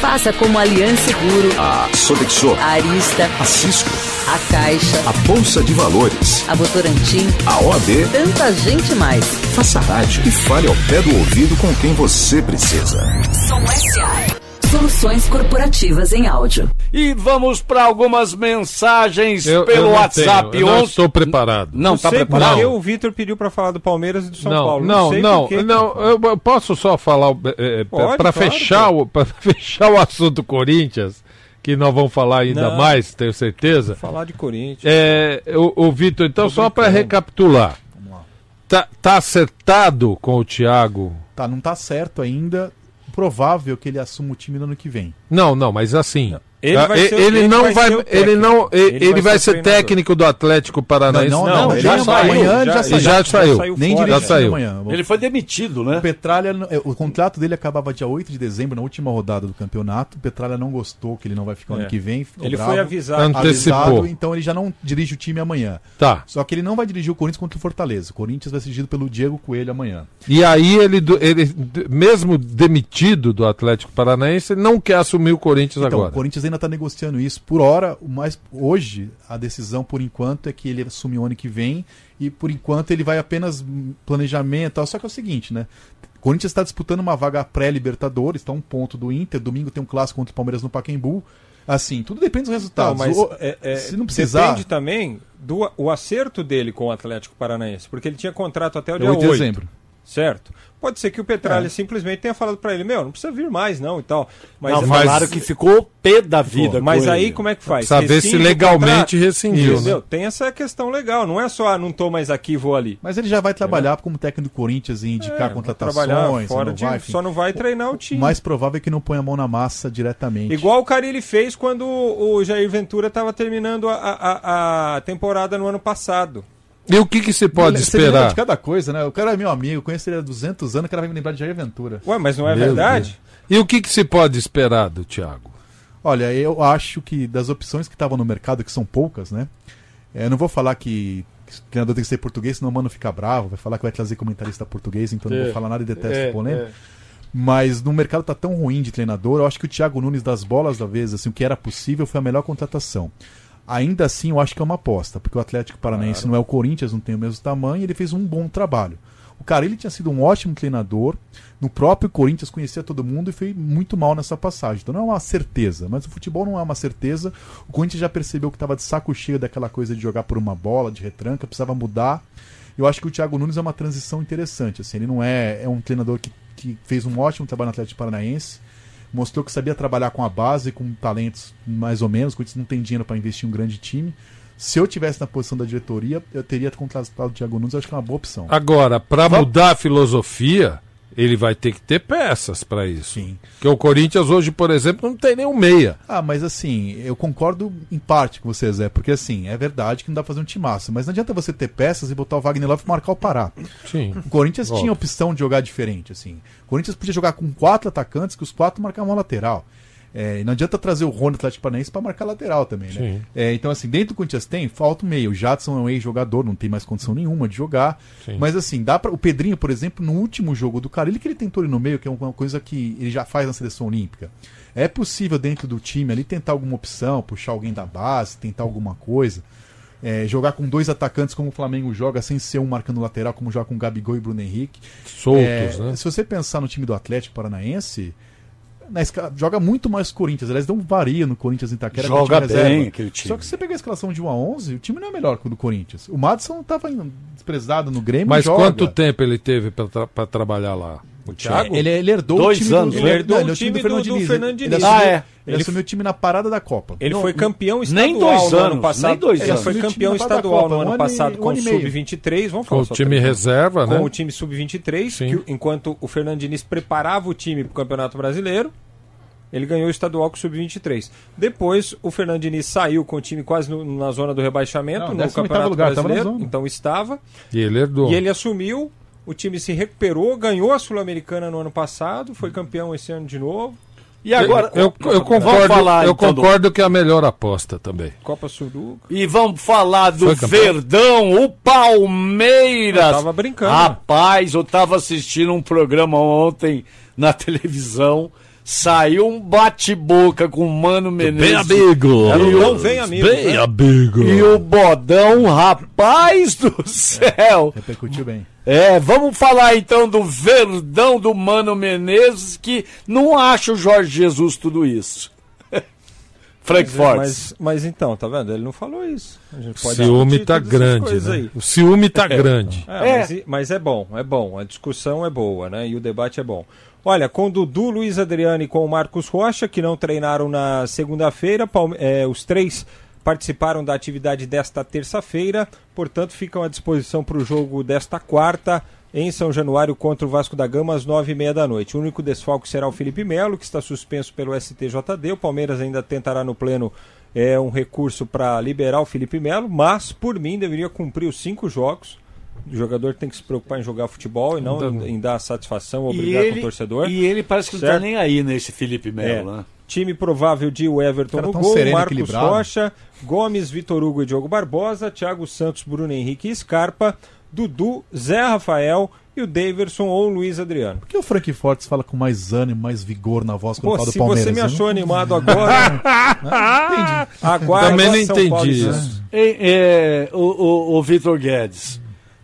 Faça como a Aliança Seguro, A Sodexo, a Arista, a Cisco, a Caixa, a Bolsa de Valores, a Votorantim, a OAB, tanta gente mais. faça rádio e fale ao pé do ouvido com quem você precisa. Som SA. Soluções corporativas em áudio. E vamos para algumas mensagens Eu- pelo eu não WhatsApp. tenho, eu não Ontem- estou preparado. Não, tá sei preparado? porque o Vitor pediu pra falar do Palmeiras e do São não, Paulo. não, sei não, quê. não, eu, eu posso só falar é, Pode, para claro, fechar o para (laughs) fechar o assunto Corinthians, que nós vamos falar ainda Não. mais, tenho certeza. Falar de Corinthians. É, o, o Vitor, então só para recapitular. Tá, tá acertado com o Thiago? Tá, não tá certo ainda. Provável que ele assuma o time no ano que vem. Não, não, mas assim, Ele Ah, vai ser o- ele ele não vai vai, ser o ele técnico. não, Ele ele, vai vai ser o ser técnico do Atlético Paranaense. Não, Não, ele já já saiu, amanhã já já, saiu. Já saiu. saiu Nem fora, direito já saiu. amanhã. Ele foi demitido, O né? Petralha, não- é, o contrato dele acabava dia 8 de dezembro, na última rodada do campeonato. O Petralha não gostou, que ele não vai ficar É. ano que vem. ficou Ele bravo, foi avisado. Antecipou. avisado, então ele já não dirige o time amanhã. Tá. Só que ele não vai dirigir o Corinthians contra o Fortaleza. O Corinthians vai ser dirigido pelo Diego Coelho amanhã. E aí ele, ele, mesmo demitido do Atlético Paranaense, ele não quer assumir o Corinthians Então, agora. o Corinthians ainda está negociando isso. Por hora, o mais hoje, a decisão por enquanto é que ele assume o ano que vem e por enquanto ele vai apenas planejamento. e tal. Só que é o seguinte, né? O Corinthians está disputando uma vaga pré-Libertadores, está um ponto do Inter. Domingo tem um clássico contra o Palmeiras no Pacaembu. Assim, tudo depende dos Não, resultados. mas O- é- é, se não precisar, depende também do o acerto dele com o Atlético Paranaense, porque ele tinha contrato até o dia 8 8, de dezembro. Certo? Pode ser que o Petralha É. simplesmente tenha falado pra ele, meu, não precisa vir mais não e tal. Mas, Não, mas- falaram que ficou pé da vida. mas com aí ele. como é que faz? Ver se legalmente rescindiu, Entendeu? né? Tem essa questão legal, não é só, ah, não tô mais aqui, vou ali. Mas ele já vai trabalhar como técnico do Corinthians e indicar É, vai contratações. trabalhar fora de, renovar, enfim. só não vai treinar o time. O mais provável é que não ponha a mão na massa diretamente. Igual o Carilli fez quando o Jair Ventura estava terminando a, a, a temporada no ano passado. E o que, que se pode Você esperar? de cada coisa, né? O cara é meu amigo, eu conheço ele há 200 anos, o cara vai me lembrar de Jair Ventura. Ué, mas não é Meu verdade? E o que, que se pode esperar do Thiago? Olha, eu acho que das opções que estavam no mercado, que são poucas, né? é, Eu não vou falar que que o treinador tem que ser português, senão o mano fica bravo, vai falar que vai trazer comentarista português, então não É, vou falar nada e detesto é, polêmica. Mas no mercado tá tão ruim de treinador, eu acho que o Thiago Nunes das bolas da vez, assim, o que era possível foi a melhor contratação. Ainda assim, eu acho que é uma aposta, porque o Atlético Paranaense não é o Corinthians, não tem o mesmo tamanho, e ele fez um bom trabalho. O cara, ele tinha sido um ótimo treinador, no próprio Corinthians conhecia todo mundo e foi muito mal nessa passagem. Então não é uma certeza, mas o futebol não é uma certeza. O Corinthians já percebeu que estava de saco cheio daquela coisa de jogar por uma bola, de retranca, precisava mudar. Eu acho que o Thiago Nunes é uma transição interessante. Assim, ele não é, é um treinador que, que fez um ótimo trabalho no Atlético Paranaense, mostrou que sabia trabalhar com a base, com talentos mais ou menos. O Corinthians não tem dinheiro para investir em um grande time. Se eu tivesse na posição da diretoria, eu teria contratado o Thiago Nunes, acho que é uma boa opção. Agora, para mudar a filosofia, ele vai ter que ter peças para isso. Sim. Porque o Corinthians hoje, por exemplo, não tem nenhum meia. Ah, mas assim, eu concordo em parte com você, Zé, porque assim, é verdade que não dá pra fazer um timaço, mas não adianta você ter peças e botar o Wagner Love e marcar o Pará. Sim. O Corinthians Óbvio. tinha opção de jogar diferente, assim. O Corinthians podia jogar com quatro atacantes, que os quatro marcavam a lateral. É, e não adianta trazer o Rony Atlético Paranaense pra marcar lateral também, né? É, então, assim, dentro do Corinthians tem, falta o meio. O Jadson é um ex-jogador, não tem mais condição nenhuma de jogar. Sim. Mas assim, dá para O Pedrinho, por exemplo, no último jogo do Carilli, que ele tentou ir no meio, que é uma coisa que ele já faz na seleção olímpica. É possível dentro do time ali tentar alguma opção, puxar alguém da base, tentar alguma coisa. É, jogar com dois atacantes como o Flamengo joga, sem ser um marcando lateral, como joga com Gabigol e Bruno Henrique. Soltos, É, né? Se você pensar no time do Atlético Paranaense, na esca- joga muito mais que o Corinthians. Aliás, não varia no Corinthians em Itaquera. é Joga time bem reserva. aquele time. Só que se você pegar a escalação de 1 a 11, o time não é melhor que o do Corinthians. O Madison estava desprezado no Grêmio Mas joga. quanto tempo ele teve para trabalhar lá? O Thiago? Ele, ele herdou Dois o time anos, do, né? Ele herdou não, o é time do- Fernando do Diniz. Fernando Ele Diniz. assumiu, Ah, é. ele Ele- assumiu o time na parada da Copa. Ele Não, foi campeão nem estadual dois no ano anos, passado. nem dois ele anos. foi o campeão estadual Copa, no ano passado com o ano e meio. Sub-23. Vamos Com falar o só time anos. reserva, Com né? o time Sub-23, Sim. que enquanto o Fernando Diniz preparava o time para o Campeonato Brasileiro, ele ganhou o estadual com o Sub-23. Depois, o Fernando Diniz saiu com o time quase no- na zona do rebaixamento, Não, no 18º Campeonato lugar, Brasileiro. Então estava. E ele herdou. E ele assumiu, o time se recuperou, ganhou a Sul-Americana no ano passado, foi campeão esse ano de novo. E agora, eu, eu vamos concordo, falar, eu então, do- concordo que é a melhor aposta também. Copa Suruga. E vamos falar do? Verdão, o Palmeiras. Eu tava brincando. Rapaz, eu tava assistindo um programa ontem na televisão. Saiu um bate-boca com o Mano Menezes. amigo. Era o não vem amigo. Bem né? amigo. E o Bodão, rapaz do céu. Repercutiu bem. É, vamos falar então do Verdão do Mano Menezes, que não acha o Jorge Jesus tudo isso. (laughs) Frank Fortes. Mas, mas então, tá vendo? Ele não falou isso. A gente O pode ciúme tá grande, né? aí. O ciúme tá (laughs) grande. É, É. Mas, mas é bom, é bom. A discussão é boa, né? E o debate é bom. Olha, com o Dudu, Luiz Adriano e com o Marcos Rocha, que não treinaram na segunda-feira, Palme- é, os três participaram da atividade desta terça-feira, portanto ficam à disposição para o jogo desta quarta em São Januário contra o Vasco da Gama às nove e meia da noite. O único desfalque será o Felipe Melo, que está suspenso pelo STJD. O Palmeiras ainda tentará no pleno é, um recurso para liberar o Felipe Melo, mas por mim deveria cumprir os cinco jogos. O jogador tem que se preocupar em jogar futebol e não em, em dar satisfação ou brigar com o torcedor. e ele parece que não tá Certo? nem aí nesse Felipe Melo, É. né? Time provável de o Everton no gol, sereno, Marcos. Rocha, Gomes, Vitor Hugo e Diogo Barbosa, Thiago Santos, Bruno Henrique e Scarpa, Dudu, Zé Rafael e o Daverson ou Luiz Adriano. Por que o Frank Fortes fala com mais ânimo, mais vigor na voz quando Pô, fala do se Palmeiras? você me achou não- animado agora, (laughs) Entendi. aguarde Também não entendi Paulo. Ei, é, o, o, o Vitor Guedes.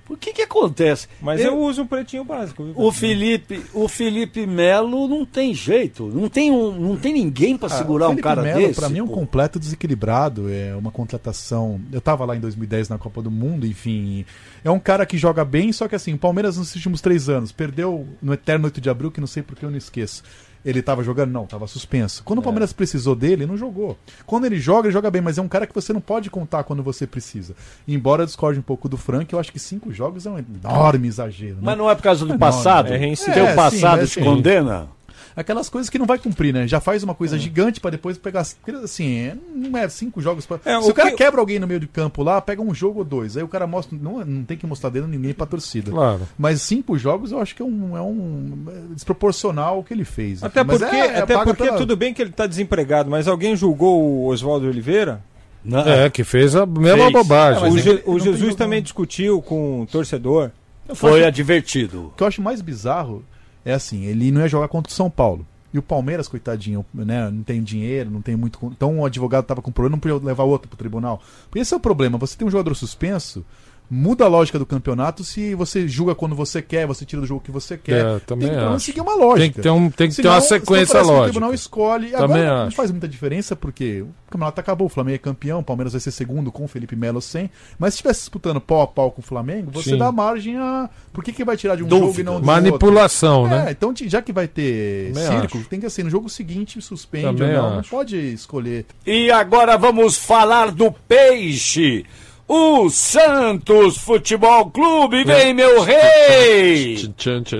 O que que acontece? Mas Eu- eu uso um pretinho básico. viu? O Felipe, o Felipe Melo não tem jeito, não tem, um, não tem ninguém para Ah, segurar o um Felipe cara Melo, desse. Pra mim é um completo desequilibrado, é uma contratação. Eu tava lá em 2010 na Copa do Mundo, enfim. É um cara que joga bem, só que assim, o Palmeiras nos últimos três anos perdeu no eterno 8 de abril, que não sei porque eu não esqueço. Ele tava jogando? Não, tava suspenso. Quando o Palmeiras precisou dele, não jogou. Quando ele joga, ele joga bem, mas é um cara que você não pode contar quando você precisa. Embora eu discorde um pouco do Frank, eu acho que cinco jogos é um enorme exagero. né? Mas não é por causa do Não, passado? é. Teu É, sim, passado mas te condena? Aquelas coisas que não vai cumprir, né? Já faz uma coisa gigante pra depois pegar. Assim, é- não é cinco jogos. Pra... É, Se o o cara que- quebra alguém no meio de campo lá, pega um jogo ou dois. Aí o cara mostra. Não, não tem que mostrar dedo ninguém pra torcida. Claro. Mas cinco jogos eu acho que é um, é um é desproporcional o que ele fez. Até Mas porque, é- é até porque pela- tudo bem que ele está desempregado, mas alguém julgou o Oswaldo Oliveira? Não. É, que fez a mesma Fez. bobagem. É, o é Je- o Jesus jogo, também discutiu com o torcedor. Foi advertido. O que eu acho mais bizarro é assim, ele não ia jogar contra o São Paulo. E o Palmeiras, coitadinho, né, não tem dinheiro, não tem muito. Então o advogado tava com problema, não podia levar outro pro tribunal. Porque esse é o problema, você tem um jogador suspenso, muda a lógica do campeonato se você julga quando você quer, você tira do jogo que você quer. É, também tem que seguir uma lógica. Tem que ter, um, tem que ter Senão- uma senão sequência parece que O lógica. tribunal escolhe. Também Agora não acho. faz muita diferença porque o campeonato acabou. O Flamengo é campeão, o Palmeiras vai ser segundo com o Felipe Melo sem. Mas se estivesse disputando pau a pau com o Flamengo, você Sim. dá margem a. Por que, que vai tirar de um Dúvida. jogo e não do Manipulação, outro? né? É, então já que vai ter Também circo, acho. tem que assim, no jogo seguinte suspende Também ou não. Não acho. pode escolher. E agora vamos falar do peixe. O Santos Futebol Clube, vem meu rei!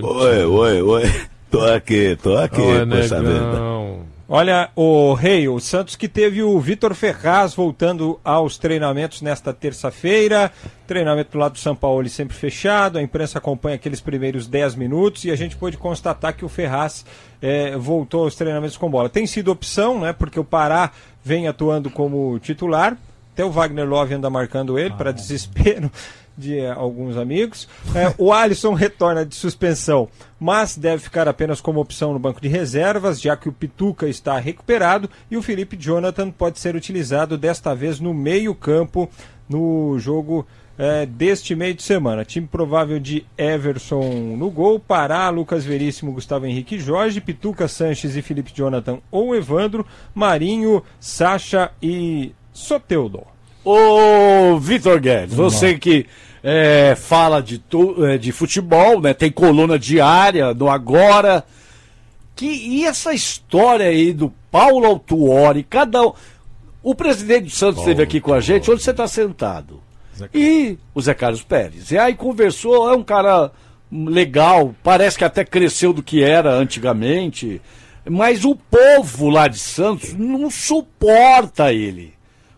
Oi, oi, oi. Tô aqui, tô aqui, Oi, poxa vida. negão. Olha, o Rei, o Santos que teve o Vitor Ferraz voltando aos treinamentos nesta terça-feira. Treinamento do lado do São Paulo sempre fechado, a imprensa acompanha aqueles primeiros 10 minutos e a gente pôde constatar que o Ferraz eh, voltou aos treinamentos com bola. Tem sido opção, né? Porque o Pará vem atuando como titular. Até o Wagner Love anda marcando ele, para desespero (laughs) de eh, alguns amigos. Eh, o Alisson retorna de suspensão, mas deve ficar apenas como opção no banco de reservas, já que o Pituca está recuperado e o Felipe Jonathan pode ser utilizado desta vez no meio-campo no jogo eh, deste meio de semana. Time provável de Everson no gol, Pará, Lucas Veríssimo, Gustavo Henrique Jorge, Pituca, Sanches e Felipe Jonathan ou Evandro, Marinho, Sacha e Soteudo. Ô, Vitor Guedes, você que é, fala de, é, de futebol, né? Tem coluna diária no Agora. Que, e essa história aí do Paulo Autuori, cada um. O presidente do Santos esteve aqui com a gente, onde você está sentado. E o Zé Carlos Pérez. E aí conversou, é um cara legal, parece que até cresceu do que era antigamente. Mas o povo lá de Santos não suporta ele.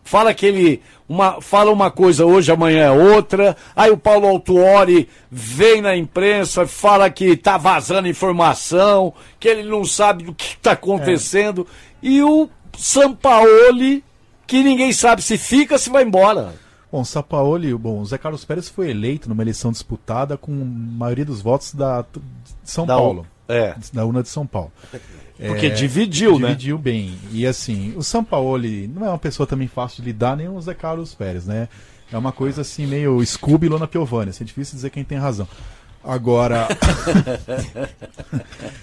Fala que ele uma, fala uma coisa hoje, amanhã é outra. Aí o Paulo Autuori vem na imprensa, fala que tá vazando informação, que ele não sabe do que está acontecendo. E o Sampaoli, que ninguém sabe se fica, se vai embora. Bom, Sapaoli, bom, o Zé Carlos Pérez foi eleito numa eleição disputada com a maioria dos votos da de São Da- Paulo. é. Da UNA de São Paulo. Porque É, dividiu, né? Dividiu bem. E assim, o Sampaoli não é uma pessoa também fácil de lidar, nem o Zé Carlos Pérez, né? É uma coisa assim, meio Scooby e Lona Piovani. Assim, é difícil dizer quem tem razão. Agora. (laughs)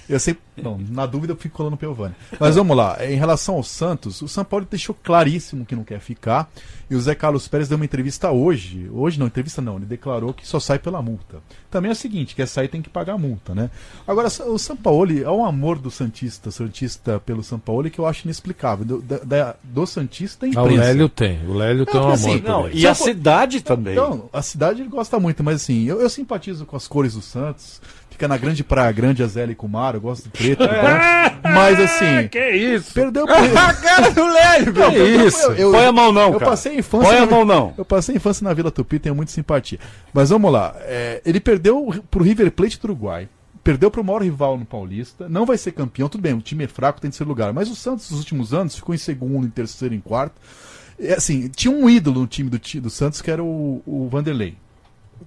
Eu sei. Não, na dúvida eu fico colando o Piovani. Mas vamos lá. Em relação ao Santos, o São Paulo deixou claríssimo que não quer ficar. E o Zé Carlos Pérez deu uma entrevista hoje. Hoje não, entrevista não. Ele declarou que só sai pela multa. Também é o seguinte: quer sair tem que pagar a multa, né? Agora, o São Paulo, é um amor do Santista, Santista pelo São Paulo que eu acho inexplicável. Do, da- do Santista da Ah, o. Lélio tem. O Lélio tem um amor assim, por Não, e a cidade também. Então, a cidade ele gosta muito, mas assim, eu, eu simpatizo com as cores do Santos. Fica na grande praia grande, a Zé e Kumar, eu gosto do preto. né? Mas assim, (laughs) Que isso? perdeu por. (laughs) A cara do Lélio, Que perdeu- isso? eu- eu- Põe a mão não, Eu cara. passei a infância. Põe a na- mão não. Eu passei a infância na Vila Tupi, tenho muita simpatia. Mas vamos lá. é, ele perdeu pro River Plate do Uruguai. Perdeu pro maior rival no Paulista. Não vai ser campeão, tudo bem, o time é fraco, tem de ser lugar. Mas o Santos, nos últimos anos, ficou em segundo, em terceiro, em quarto. É, assim, tinha um ídolo no time do, ti- do Santos que era o, o Vanderlei.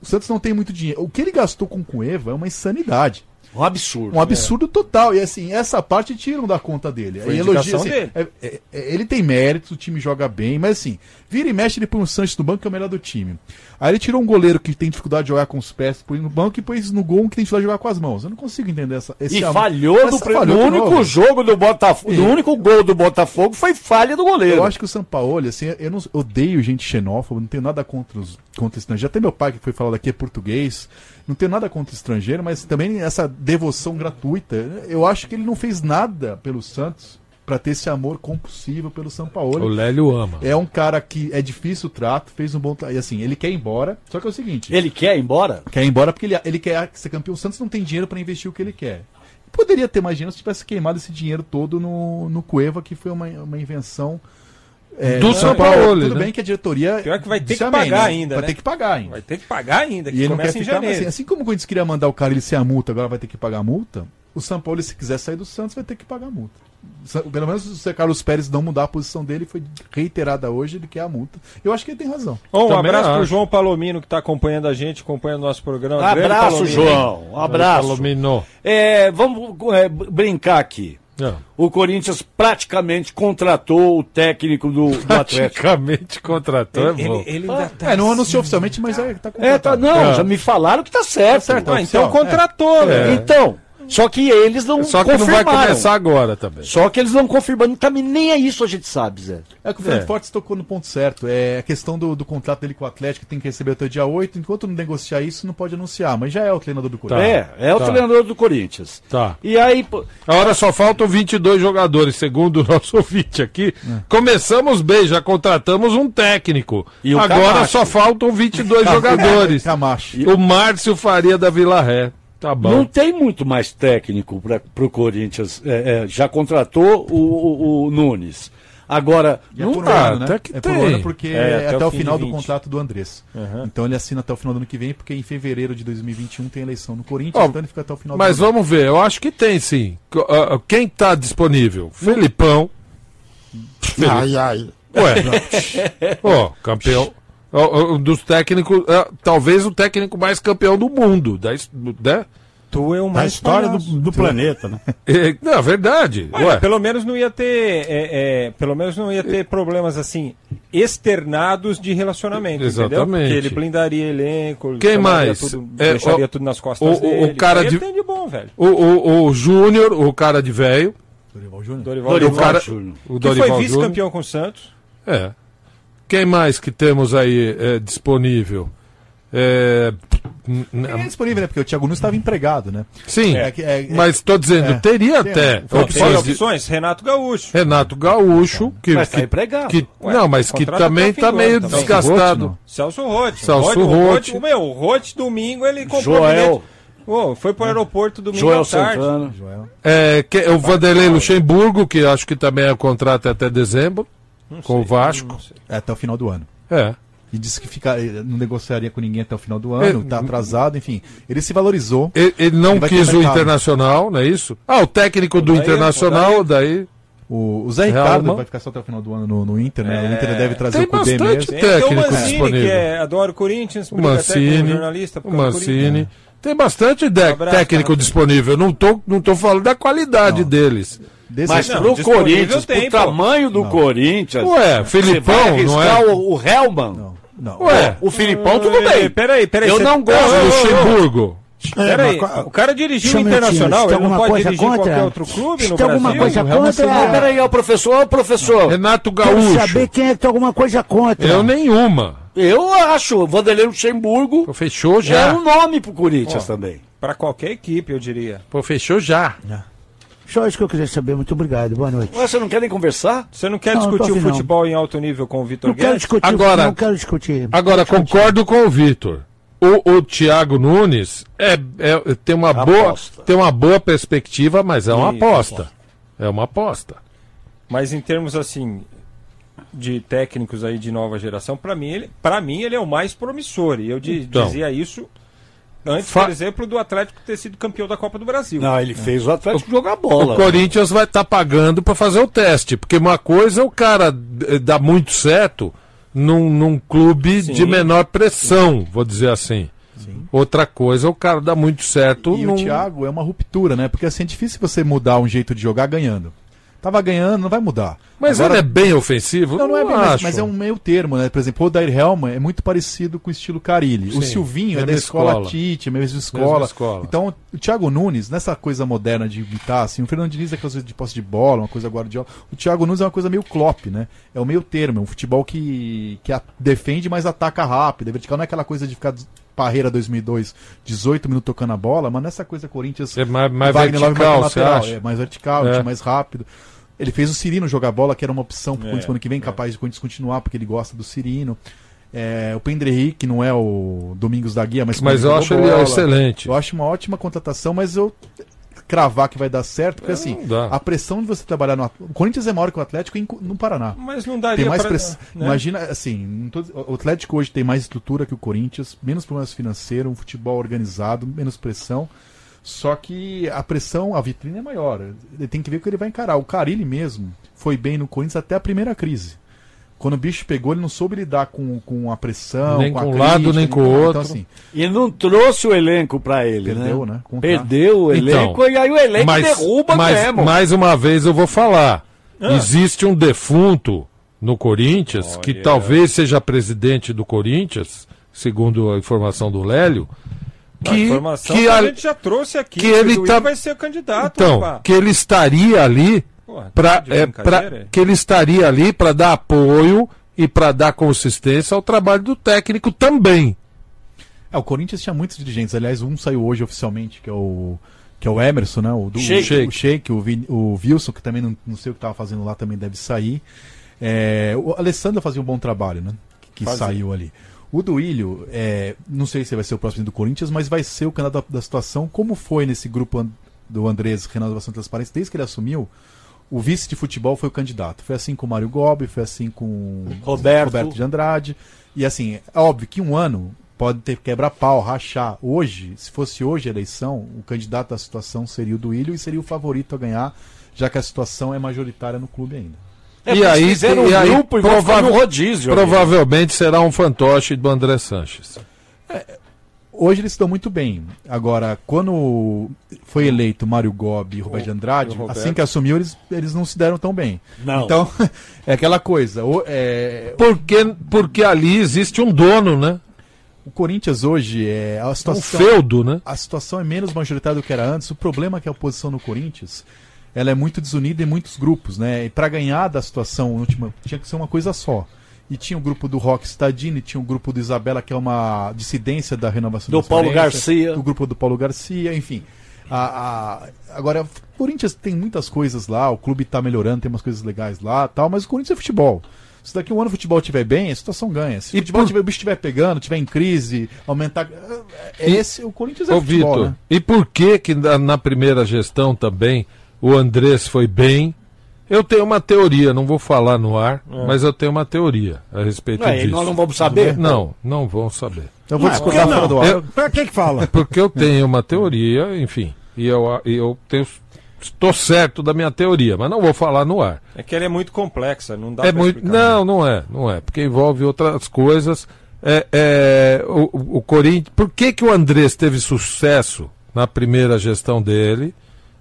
O Santos não tem muito dinheiro. O que ele gastou com o Cueva é uma insanidade. Um absurdo. Um absurdo total. E assim, essa parte tiram da conta dele. Foi Aí assim, dele. é- é- é- ele tem méritos, o time joga bem, mas assim, vira e mexe, ele põe o Sanches no banco, que é o melhor do time. Aí ele tirou um goleiro que tem dificuldade de jogar com os pés, põe no banco e pôs no gol um que tem dificuldade de jogar com as mãos. Eu não consigo entender essa. esse E amor- falhou pre- falhou no único novo. jogo do Botafogo. No único gol do Botafogo foi falha do goleiro. Eu acho que o Sampaoli, assim, eu não odeio gente xenófoba, não tenho nada contra os contra estrangeiro. Até meu pai, que foi falado aqui, é português. Não tenho nada contra estrangeiro, mas também essa devoção gratuita. Eu acho que ele não fez nada pelo Santos para ter esse amor compulsivo pelo São O Paulo. Lélio ama. É um cara que é difícil o trato, fez um bom trato. E assim, ele quer ir embora. Só que é o seguinte: Ele quer ir embora? quer ir embora porque ele, ele quer ser campeão. O Santos não tem dinheiro para investir o que ele quer. Poderia ter mais dinheiro se tivesse queimado esse dinheiro todo no, no Cueva, que foi uma, uma invenção. É, Do São Paulo, Tudo né? bem que a diretoria. Pior que vai ter que amém, pagar né? ainda, Vai né? ter que pagar ainda. Vai ter que pagar ainda, E que ele não começa quer em ficar, janeiro. assim, assim como o Corinthians queria mandar o cara ele ser a multa, agora vai ter que pagar a multa. O São Paulo, se quiser sair do Santos, vai ter que pagar a multa. Pelo menos se o Zé Carlos Pérez não mudar a posição dele, foi reiterada hoje, ele quer a multa. Eu acho que ele tem razão. Bom, um Também abraço pro. João Palomino que está acompanhando a gente, acompanhando o nosso programa. Abraço, Palomino. João. Um abraço. Palomino. É, vamos é, brincar aqui. Não. O Corinthians praticamente contratou o técnico do, do Atlético. Praticamente contratou, Ele, é bom. ele, ele ainda tá É, não anunciou oficialmente, mas é, tá É, tá, contratado. não, É. já me falaram que tá certo. certo, Ah, então contratou, né? Então, só que eles não Só que não vai confirmaram. começar agora também. Só que eles não confirmando, também nem é isso a gente sabe, Zé. É que o Fernando É. Fortes tocou no ponto certo. É a questão do, do contrato dele com o Atlético, que tem que receber até o dia 8. Enquanto não negociar isso, não pode anunciar. Mas já é o treinador do Corinthians. É, é o Tá. treinador do Corinthians. Tá. E aí, pô, Agora só faltam 22 jogadores, segundo o (laughs) nosso ouvinte aqui. Começamos bem, já contratamos um técnico. E o Agora Camacho. só faltam 22 (laughs) jogadores. Camacho. O Márcio Faria da Vila Ré. Tá bom. não tem muito mais técnico para o Corinthians. É, é, já contratou o, o- o Nunes. Agora, E é não por um tá, ano, né? até que é por tem. um ano porque É, é até até, o final do 20. contrato do Andrés. Então ele assina até o final do ano que vem, porque em fevereiro de 2021 tem eleição no Corinthians, Ó, então ele fica até o final Mas do ano. vamos ver, eu acho que tem sim. Ah, ah, Quem tá disponível? Felipão. Ai, ai. Ué, (laughs) ó, campeão. Dos técnicos, ah, talvez o técnico mais campeão do mundo. Da, né? Tu é o Da mais história do, palhaço. do planeta, né? (laughs) É, não, é verdade. Olha, pelo menos não ia ter, é, é, pelo menos não ia ter problemas assim externados de relacionamento, entendeu? Exatamente. Porque ele blindaria elenco, ele Quem mais? tudo, É, deixaria o- tudo nas costas o- dele. o cara de- de bom, velho. o, o, o Júnior, o cara de velho, Dorival Júnior. Dorival, Dorival o cara, Júnior. o que Dorival foi vice-campeão com o Santos. É. Quem mais que temos aí é, disponível? É, É disponível, né? Porque o Thiago Nunes estava empregado, né? sim, É é- é- mas tô dizendo, é. teria Tem, até opções Fora de- opções, Renato Gaúcho. Renato Gaúcho, que, Mas tá que, empregado. que- Ué, não, mas que contrato também o tá do meio também. desgastado. Roth, Celso Rotti. Celso o Rotti. O meu, o Rotti domingo ele comprou Joel. Ô, foi pro aeroporto domingo Joel à tarde. Santana. Joel. É, que- o Vanderlei Luxemburgo, que acho que também é contrato até dezembro, com o Vasco. É, até o final do ano. É. E disse que fica, eh, não negociaria com ninguém até o final do ano, tá atrasado, enfim. Ele se valorizou. Ele, ele não Ele quis o mercado. Internacional, não é isso? Ah, o técnico do Odair, Internacional, daí. O, o Zé Ricardo vai ficar só até o final do ano no, no Inter, né? O Inter deve trazer Tem o Cudê bastante mesmo. Tem até o técnico Mancini, disponível. que é, adora o Corinthians, O Mancini, jornalista. o. Mancini. Tem bastante de- abraço, técnico cara. disponível. Não tô, não tô falando da qualidade deles. Desse- Mas Não, pro Corinthians, tem, pro pô. tamanho do Corinthians. Ué, Filipão, não é? o, o Hellman. Não, não. Ué, O Filipão, tudo bem. Peraí, peraí. Eu cê- não gosto do Luxemburgo. Peraí, qual- o cara dirigiu o Internacional, você tem ele não alguma pode coisa dirigir contra? qualquer outro clube Você no tem alguma Brasil? coisa contra? Ah, peraí, ó, o professor, ó, o professor. Renato Quero Gaúcho. saber quem é que tem alguma coisa contra. Eu nenhuma. Eu acho, o Vanderlei Luxemburgo fechou é já. um nome pro Corinthians também. Pra qualquer equipe, eu diria. Pô, fechou já. Só isso que eu queria saber. Muito obrigado. Boa noite. Ué, você não quer nem conversar? Você não quer Não, discutir o afim, não. futebol em alto nível com o Vitor Não quero Guedes? discutir. Agora- Não quero discutir. Agora, concordo com o Vitor. O, o Thiago Nunes é, é- tem, uma boa, Aposta. tem uma boa perspectiva, mas é uma Isso, aposta. É uma aposta. Mas em termos assim de técnicos aí de nova geração, pra mim ele, para mim ele é o mais promissor. E eu di- Então. dizia isso antes, Fa- por exemplo, do Atlético ter sido campeão da Copa do Brasil. Não, ele fez o Atlético jogar O bola. Corinthians vai estar pagando para fazer o teste, porque uma coisa é o cara eh, dar muito certo num, num clube Sim. de menor pressão, vou dizer assim. Outra coisa é o cara dar muito certo E num... o Thiago é uma ruptura, né? Porque assim é difícil você mudar um jeito de jogar ganhando. Tava ganhando, não vai mudar. Mas Agora- ele é bem ofensivo? Não, não é bem, mas, mas é um meio termo, né? Por exemplo, o Odair Helma é muito parecido com o estilo Carilli. o Sim, Silvinho é da escola, escola. Tite, mesma escola. escola. Então, o Thiago Nunes, nessa coisa moderna de imitar, assim, o Fernando Diniz é aquela coisa de posse de bola, uma coisa guardiola. O Thiago Nunes é uma coisa meio Klopp, né? É o meio termo, é um futebol que, que a- defende, mas ataca rápido. A vertical não é aquela coisa de ficar Parreira 2002, 18 minutos tocando a bola, mas nessa coisa Corinthians É mais, mais vertical, mais você lateral, acha? É mais vertical, É. mais rápido. Ele fez o Cirino jogar bola, que era uma opção pro É, Corinthians ano que vem, capaz de o Corinthians continuar, porque ele gosta do Cirino. É, o Pendry, que não é o Domingos da Guia, mas, Mas eu acho ele bola. excelente. Eu acho uma ótima contratação, mas eu cravar que vai dar certo, porque É, assim, a pressão de você trabalhar no O Corinthians é maior que o Atlético em- no Paraná. Mas não daria Tem mais pra- pressão. né? Imagina, assim, tô- o Atlético hoje tem mais estrutura que o Corinthians, menos problemas financeiros, um futebol organizado, menos pressão. Só que a pressão, a vitrine é maior. Ele tem que ver o que ele vai encarar. O Carilli mesmo foi bem no Corinthians até a primeira crise. Quando o bicho pegou, ele não soube lidar com, com a pressão, Nem com, a com um lado, crítica, nem com o Então, outro. assim, E não trouxe o elenco pra ele, Perdeu, né? né? Contra- Perdeu o Então, elenco e aí o elenco mas, derruba mas mesmo. mais uma vez eu vou falar. Ah. Existe um defunto no Corinthians que Olha. talvez seja presidente do Corinthians, segundo a informação do Lélio, A que, informação que que a a- gente já trouxe aqui. que ele tá- vai ser candidato. então, rapaz. que ele estaria ali Porra, para tá de brincadeira? que ele estaria ali para dar apoio e para dar consistência ao trabalho do técnico também. É, o Corinthians tinha muitos dirigentes. Aliás, um saiu hoje oficialmente, que é o que é o Emerson, né? O do Sheik. o Sheik, o, Vin- o Wilson, que também não, não sei o que estava fazendo lá, também deve sair. É, o Alessandro fazia um bom trabalho, né? Que Fazia. saiu ali. O Duílio, é, não sei se vai ser o próximo do Corinthians, mas vai ser o candidato da, da situação, como foi nesse grupo do Andrés Renovação e Transparência, desde que ele assumiu, o vice de futebol foi o candidato. Foi assim com o Mário Gobi, foi assim com Roberto. Roberto de Andrade. E assim, é óbvio que um ano pode ter quebra-pau, rachar. Hoje, se fosse hoje a eleição, o candidato à situação seria o Duílio e seria o favorito a ganhar, já que a situação é majoritária no clube ainda. É, e aí, fizeram e um aí grupo e prova- rodízio. provavelmente será um fantoche do André Sanches. Hoje eles estão muito bem. Agora, quando foi eleito Mário Gobi e Roberto de Andrade, Roberto. assim que assumiu, eles, eles não se deram tão bem. Não. Então, (laughs) é aquela coisa. O, é, Porque, porque ali existe um dono, né? o Corinthians hoje é a Um situação. feudo, né? a situação é menos majoritária do que era antes. O problema é que a oposição no Corinthians ela é muito desunida em muitos grupos, né? E para ganhar da situação última tinha que ser uma coisa só. E tinha o grupo do Rock Stadini, tinha o grupo do Isabela, que é uma dissidência da renovação Do da Paulo Garcia. O grupo do Paulo Garcia, enfim. A, a- agora, o Corinthians tem muitas coisas lá, o clube tá melhorando, tem umas coisas legais lá tal, mas o Corinthians é futebol. Se daqui um ano o futebol estiver bem, a situação ganha. Se o E futebol por- tiver, o bicho estiver pegando, estiver em crise, aumentar. É E- esse, o Corinthians é Ô, futebol, Vitor, né? e por que que na, na primeira gestão também o Andrés foi bem? Eu tenho uma teoria, não vou falar no ar, mas eu tenho uma teoria a respeito Ué, disso. nós não vamos saber? Não, não vão saber. Eu vou discordar por que fora do não? ar. Eu- Pra que que fala? (laughs) Porque eu tenho uma teoria, enfim, e eu, e eu tenho, estou certo da minha teoria, mas não vou falar no ar. É que ela é muito complexa, não dá É pra muito, não, não é, não é, porque envolve outras coisas. É, é, o, o Corinthians, por que que o Andrés teve sucesso na primeira gestão dele,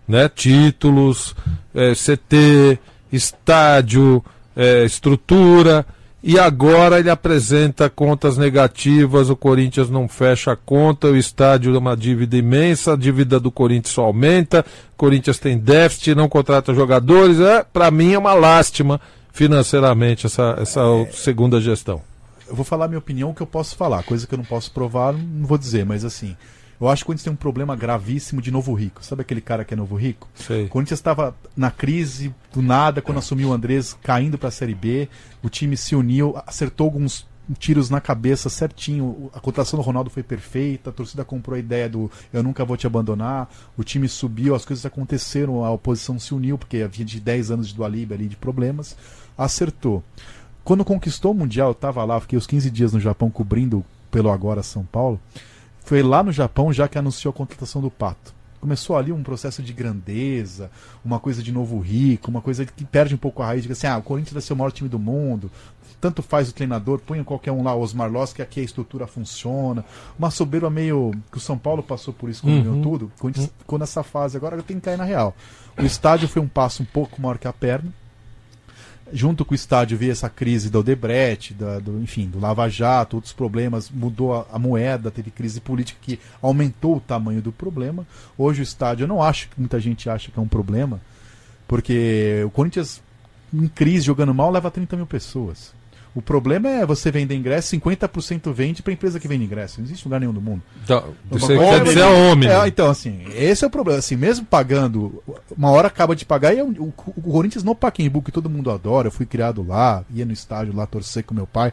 né? Títulos, é, CT, estádio, é, estrutura. E agora ele apresenta contas negativas, o Corinthians não fecha a conta, o estádio é uma dívida imensa, a dívida do Corinthians só aumenta, o Corinthians tem déficit, não contrata jogadores. É, para mim é uma lástima financeiramente essa, essa segunda gestão. Eu vou falar a minha opinião, o que eu posso falar. Coisa que eu não posso provar, não vou dizer, mas assim. Eu acho que o Corinthians tem um problema gravíssimo de novo rico. Sabe aquele cara que é novo rico? Sei. O Corinthians estava na crise do nada, quando assumiu o Andrés, caindo para a Série B. O time se uniu, acertou alguns tiros na cabeça certinho. A cotação do Ronaldo foi perfeita. A torcida comprou a ideia do eu nunca vou te abandonar. O time subiu, as coisas aconteceram, a oposição se uniu, porque havia de 10 anos de Dualib ali de problemas. Acertou. Quando conquistou o Mundial, eu estava lá, fiquei os 15 dias no Japão cobrindo pelo Agora São Paulo. Foi lá no Japão já que anunciou a contratação do Pato. Começou ali um processo de grandeza, uma coisa de novo rico, uma coisa que perde um pouco a raiz de assim, ah, o Corinthians vai ser o maior time do mundo, tanto faz o treinador, põe qualquer um lá, Osmar Loss, que aqui a estrutura funciona. Uma soberba meio. que o São Paulo passou por isso quando Uhum. tudo. O Corinthians ficou nessa fase, agora tem que cair na real. O estádio foi um passo um pouco maior que a perna. Junto com o estádio veio essa crise do Odebrecht, da, do, enfim, do Lava Jato, outros problemas, mudou a, a moeda, teve crise política que aumentou o tamanho do problema. Hoje o estádio, eu não acho que muita gente acha que é um problema, porque o Corinthians, em crise, jogando mal, leva 30 mil pessoas. O problema é você vender ingresso, 50% vende para empresa que vende ingresso. Não existe lugar nenhum do mundo. Então, Uma você quer dizer a Omni. É, então, assim, esse é o problema. Assim, mesmo pagando, uma hora acaba de pagar, e é um- o, o Corinthians no Pacaembu, que todo mundo adora, eu fui criado lá, ia no estádio lá torcer com meu pai.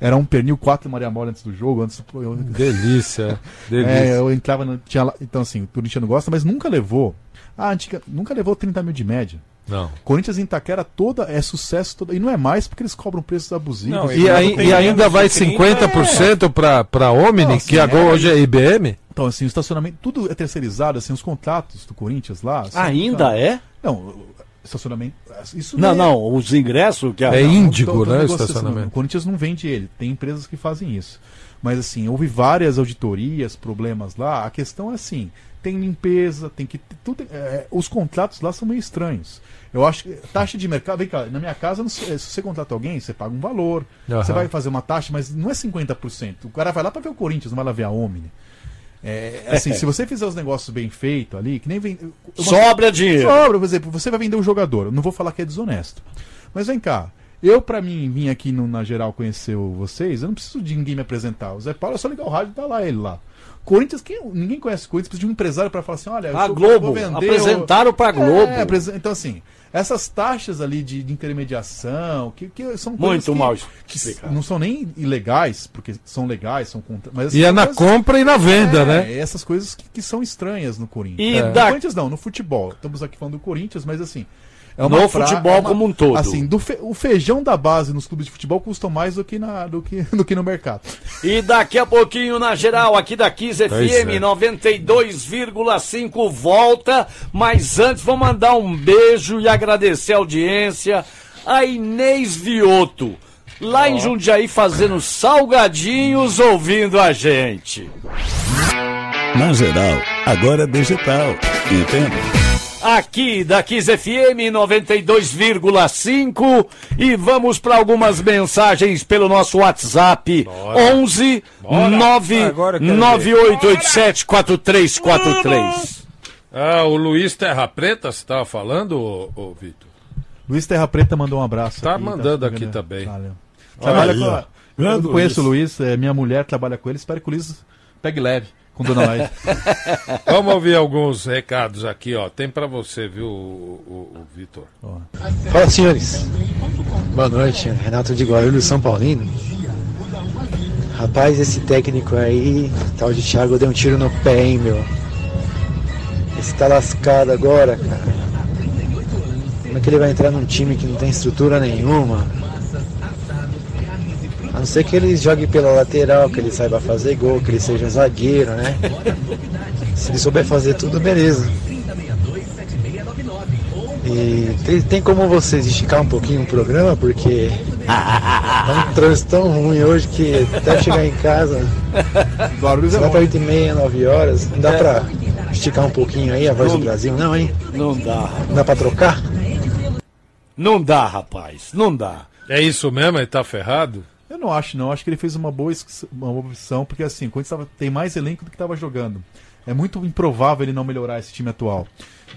Era um pernil 4 Maria Mole antes do jogo, antes do- eu, (laughs) Delícia, delícia. é, eu entrava, no, tinha lá, então assim, o Corinthians gosta, mas nunca levou. Ah, antiga, nunca levou 30 mil de média. Não. Corinthians em Itaquera toda é sucesso toda, e não é mais porque eles cobram preços abusivos. Não, E, aí- e ainda vai 50% para para Omni, Não, que assim, agora é- hoje é IBM? Então, assim, o estacionamento, tudo é terceirizado, assim, os contratos do Corinthians lá. assim, Ainda tá- é? Não, o estacionamento. Isso Não, é- não, os ingressos que a- É Não, índigo, tô né, o estacionamento. O Corinthians não vende ele, tem empresas que fazem isso. Mas assim, houve várias auditorias, problemas lá. A questão é assim: tem limpeza, tem que. Tudo, é, os contratos lá são meio estranhos. Eu acho que taxa de mercado. Vem cá, na minha casa, se você contrata alguém, você paga um valor. Aham. Você vai fazer uma taxa, mas não é 50%. O cara vai lá para ver o Corinthians, não vai lá ver a Omni. É, assim, se você fizer os negócios bem feitos ali, que nem vem. uma- Sobra dinheiro. Sobra, por exemplo, você vai vender um jogador. Eu não vou falar que é desonesto. Mas vem cá. Eu, pra mim, vim aqui no- na geral conhecer vocês, eu não preciso de ninguém me apresentar. O Zé Paulo é só ligar o rádio e tá lá ele lá. Corinthians, quem, ninguém conhece Corinthians, precisa de um empresário pra falar assim: olha, eu A Globo, vou vender apresentaram pra Globo. É, então assim, essas taxas ali de, de intermediação, que, que são Muito coisas que, mal que não são nem ilegais, porque são legais, são contra... mas E é na compra e na venda, é, né? essas coisas que, que são estranhas no Corinthians. E No da- Corinthians não, no futebol. Estamos aqui falando do Corinthians, mas assim. É No pra- futebol é uma- como um todo. Assim, do fe- o feijão da base nos clubes de futebol custam mais do que, na, do que, (laughs) do que no mercado. E daqui a pouquinho, na geral, aqui da Kiss Pois FM é. 92,5 volta. Mas antes, vou mandar um beijo e agradecer a audiência. A Inês Vioto, lá em Jundiaí, fazendo salgadinhos, ouvindo a gente. Na geral, agora é digital. Entende? Aqui da Kiss FM 92,5 e vamos para algumas mensagens pelo nosso WhatsApp 11 eu quero ver. 99887 4343. Ah, o Luiz Terra Preta, você estava falando, ô, ô Vitor? Luiz Terra Preta mandou um abraço. Tá aqui, mandando super aqui também. Valeu. Trabalha com Eu conheço Luiz. o Luiz, é, minha mulher trabalha com ele. Espero que o Luiz pegue leve com Dona Laide. (laughs) Vamos ouvir alguns recados aqui, ó. Tem pra você, viu, o, o- o Vitor? Fala, senhores. Boa noite, Renato de Guarulhos, São Paulino. Rapaz, esse técnico aí, tal de Thiago, deu um tiro no pé, hein, meu. Esse tá lascado agora, cara. Como é que ele vai entrar num time que não tem estrutura nenhuma? A não ser que ele jogue pela lateral, que ele saiba fazer gol, que ele seja zagueiro, né? Se ele souber fazer tudo, beleza. E tem, tem como vocês esticar um pouquinho o programa, porque tá um trânsito tão ruim hoje que até chegar em casa, Guarulhos você é vai pra bom. 8 e meia, 9 horas, não dá pra esticar um pouquinho aí a voz do Brasil, não, hein? Não dá. Não dá pra trocar? Não dá, rapaz, não dá. É isso mesmo? Ele tá ferrado? Eu não acho, não. Acho que ele fez uma boa, uma boa opção, porque assim, quando estava tem mais elenco do que estava jogando. É muito improvável ele não melhorar esse time atual.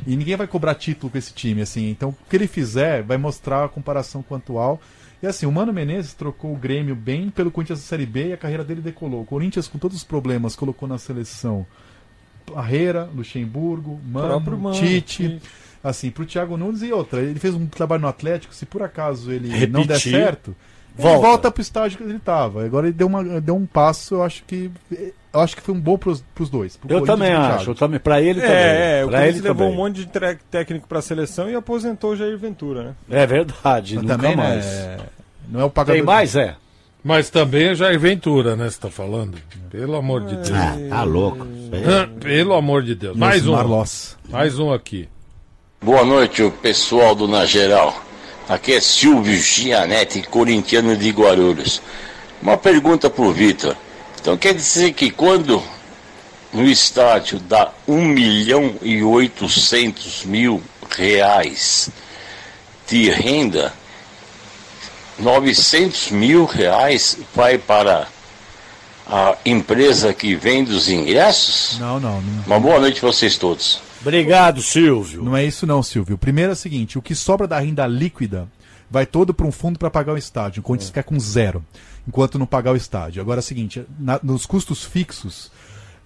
E ninguém vai cobrar título com esse time, assim. Então, o que ele fizer vai mostrar a comparação com o atual. E assim, o Mano Menezes trocou o Grêmio bem pelo Corinthians da Série B e a carreira dele decolou. O Corinthians, com todos os problemas, colocou na seleção Parreira, Luxemburgo, Mano, Mano, Tite. Assim, pro Thiago Nunes e outra. Ele fez um trabalho no Atlético, se por acaso ele não der Repetir, certo, volta. volta pro estágio que ele estava. Agora ele deu, uma, deu um passo, eu acho que. Eu acho que foi um bom pros, pros dois. pro Eu também acho, eu também, pra ele também. É, é, o pra Corinthians ele levou também. um monte de tre- técnico pra seleção e aposentou o Jair Ventura, né? É verdade, Mas nunca também, né, mais. Não é o pagador. Tem mais, é? Mas também é Jair Ventura, né? Você tá falando? Pelo amor de Deus. Ah, tá louco. Pelo amor de Deus. Mais um. Marlos. Mais um aqui. Boa noite, o pessoal do Na Geral. Aqui é Silvio Gianetti, corintiano de Guarulhos. Uma pergunta pro Vitor. Então quer dizer que quando no estádio dá 1 milhão e 800 mil reais de renda, 900 mil reais vai para a empresa que vende os ingressos? Não, não, não. Uma boa noite para vocês todos. Obrigado, Silvio. Não é isso não, Silvio. Primeiro é o seguinte, o que sobra da renda líquida vai todo para um fundo para pagar o estádio. O Corinthians fica com zero, enquanto não pagar o estádio. Agora é o seguinte, na- nos custos fixos,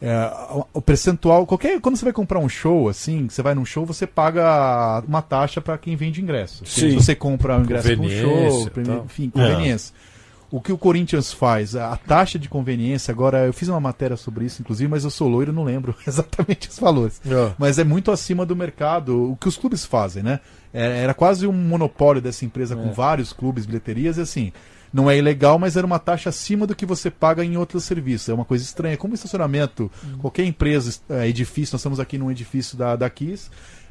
é, o- percentual, qualquer quando você vai comprar um show assim, você vai num show, você paga uma taxa para quem vende ingresso. Sim. Se você comprar um ingresso para um show, pra- enfim, conveniência. O que o Corinthians faz, a taxa de conveniência, agora eu fiz uma matéria sobre isso, inclusive, mas eu sou loiro e não lembro (laughs) exatamente os valores. É. Mas é muito acima do mercado, o que os clubes fazem, né? É- Era quase um monopólio dessa empresa com vários clubes, bilheterias, e assim, não é ilegal, mas era uma taxa acima do que você paga em outros serviços. É uma coisa estranha. Como estacionamento, qualquer empresa, é, edifício, nós estamos aqui num edifício da, da Kiss,